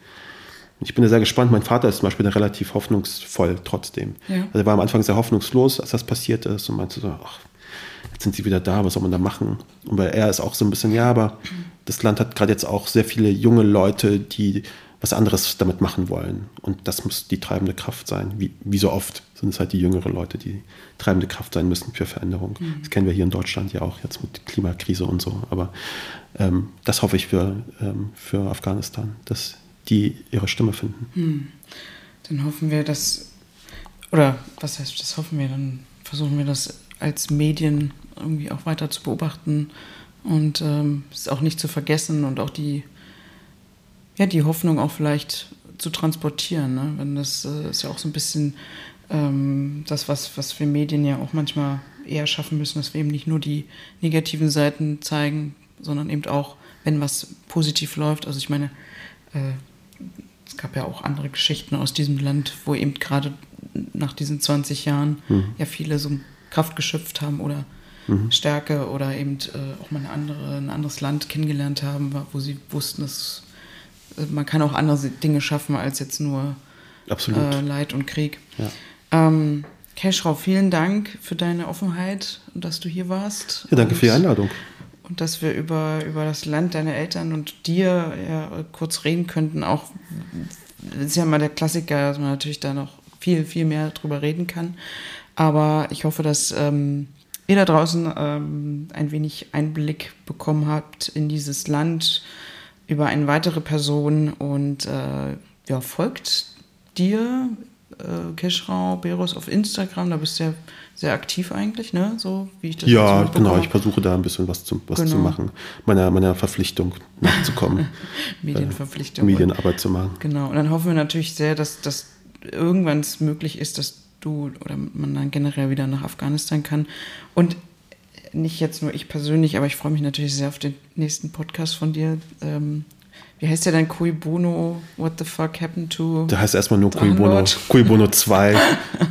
Ich bin da sehr gespannt. Mein Vater ist zum Beispiel relativ hoffnungsvoll trotzdem. Ja. Also er war am Anfang sehr hoffnungslos, als das passiert ist und meinte so, ach, jetzt sind sie wieder da, was soll man da machen? Und weil er ist auch so ein bisschen, ja, aber das Land hat gerade jetzt auch sehr viele junge Leute, die was anderes damit machen wollen. Und das muss die treibende Kraft sein. Wie, wie so oft sind es halt die jüngeren Leute, die treibende Kraft sein müssen für Veränderung. Mhm. Das kennen wir hier in Deutschland ja auch jetzt mit Klimakrise und so. Aber ähm, das hoffe ich für, ähm, für Afghanistan, dass die ihre Stimme finden. Mhm.
Dann hoffen wir, dass, oder was heißt, das hoffen wir, dann versuchen wir das als Medien irgendwie auch weiter zu beobachten und ähm, es auch nicht zu vergessen und auch die ja, die Hoffnung auch vielleicht zu transportieren. Ne? Wenn das äh, ist ja auch so ein bisschen ähm, das, was, was wir Medien ja auch manchmal eher schaffen müssen, dass wir eben nicht nur die negativen Seiten zeigen, sondern eben auch, wenn was positiv läuft. Also ich meine, äh, es gab ja auch andere Geschichten aus diesem Land, wo eben gerade nach diesen 20 Jahren mhm. ja viele so Kraft geschöpft haben oder mhm. Stärke oder eben äh, auch mal eine andere, ein anderes Land kennengelernt haben, wo sie wussten, dass man kann auch andere Dinge schaffen als jetzt nur äh, Leid und Krieg. Ja. Ähm, Keschrau, vielen Dank für deine Offenheit und dass du hier warst.
Ja, danke und, für die Einladung.
Und dass wir über, über das Land deiner Eltern und dir ja, kurz reden könnten. Auch, das ist ja mal der Klassiker, dass man natürlich da noch viel, viel mehr drüber reden kann. Aber ich hoffe, dass ähm, ihr da draußen ähm, ein wenig Einblick bekommen habt in dieses Land, über eine weitere Person und äh, ja, folgt dir, äh, Keschrau Beros, auf Instagram. Da bist du ja sehr aktiv eigentlich, ne? So wie ich das
Ja, genau. Ich versuche da ein bisschen was zu, was genau. zu machen, meiner, meiner Verpflichtung nachzukommen.
Medienverpflichtung.
Äh, Medienarbeit zu machen.
Genau. Und dann hoffen wir natürlich sehr, dass das irgendwann es möglich ist, dass du oder man dann generell wieder nach Afghanistan kann. Und nicht jetzt nur ich persönlich, aber ich freue mich natürlich sehr auf den nächsten Podcast von dir. Ähm, wie heißt der denn? Cui Bono, What the fuck happened to.
Der heißt erstmal nur Cui Bono, Cui Bono 2,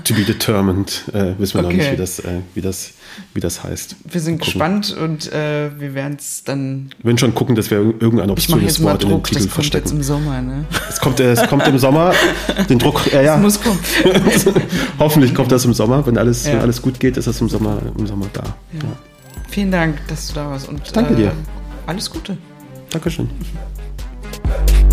To be determined. Äh, wissen wir okay. noch nicht, wie das, äh, wie, das, wie das heißt.
Wir sind gespannt und äh, wir werden es dann.
Wir werden schon gucken, dass wir irgendein obszönes Wort Druck, in den Titel das verstecken.
Kommt jetzt im Sommer, ne?
Es kommt, äh, es kommt im Sommer. Den Druck, ja, ja. Es muss kommen. Hoffentlich kommt das im Sommer. Wenn alles, ja. wenn alles gut geht, ist das im Sommer, im Sommer da. Ja. Ja.
Vielen Dank, dass du da warst. Und,
Danke dir. Äh,
alles Gute.
Dankeschön. Bye.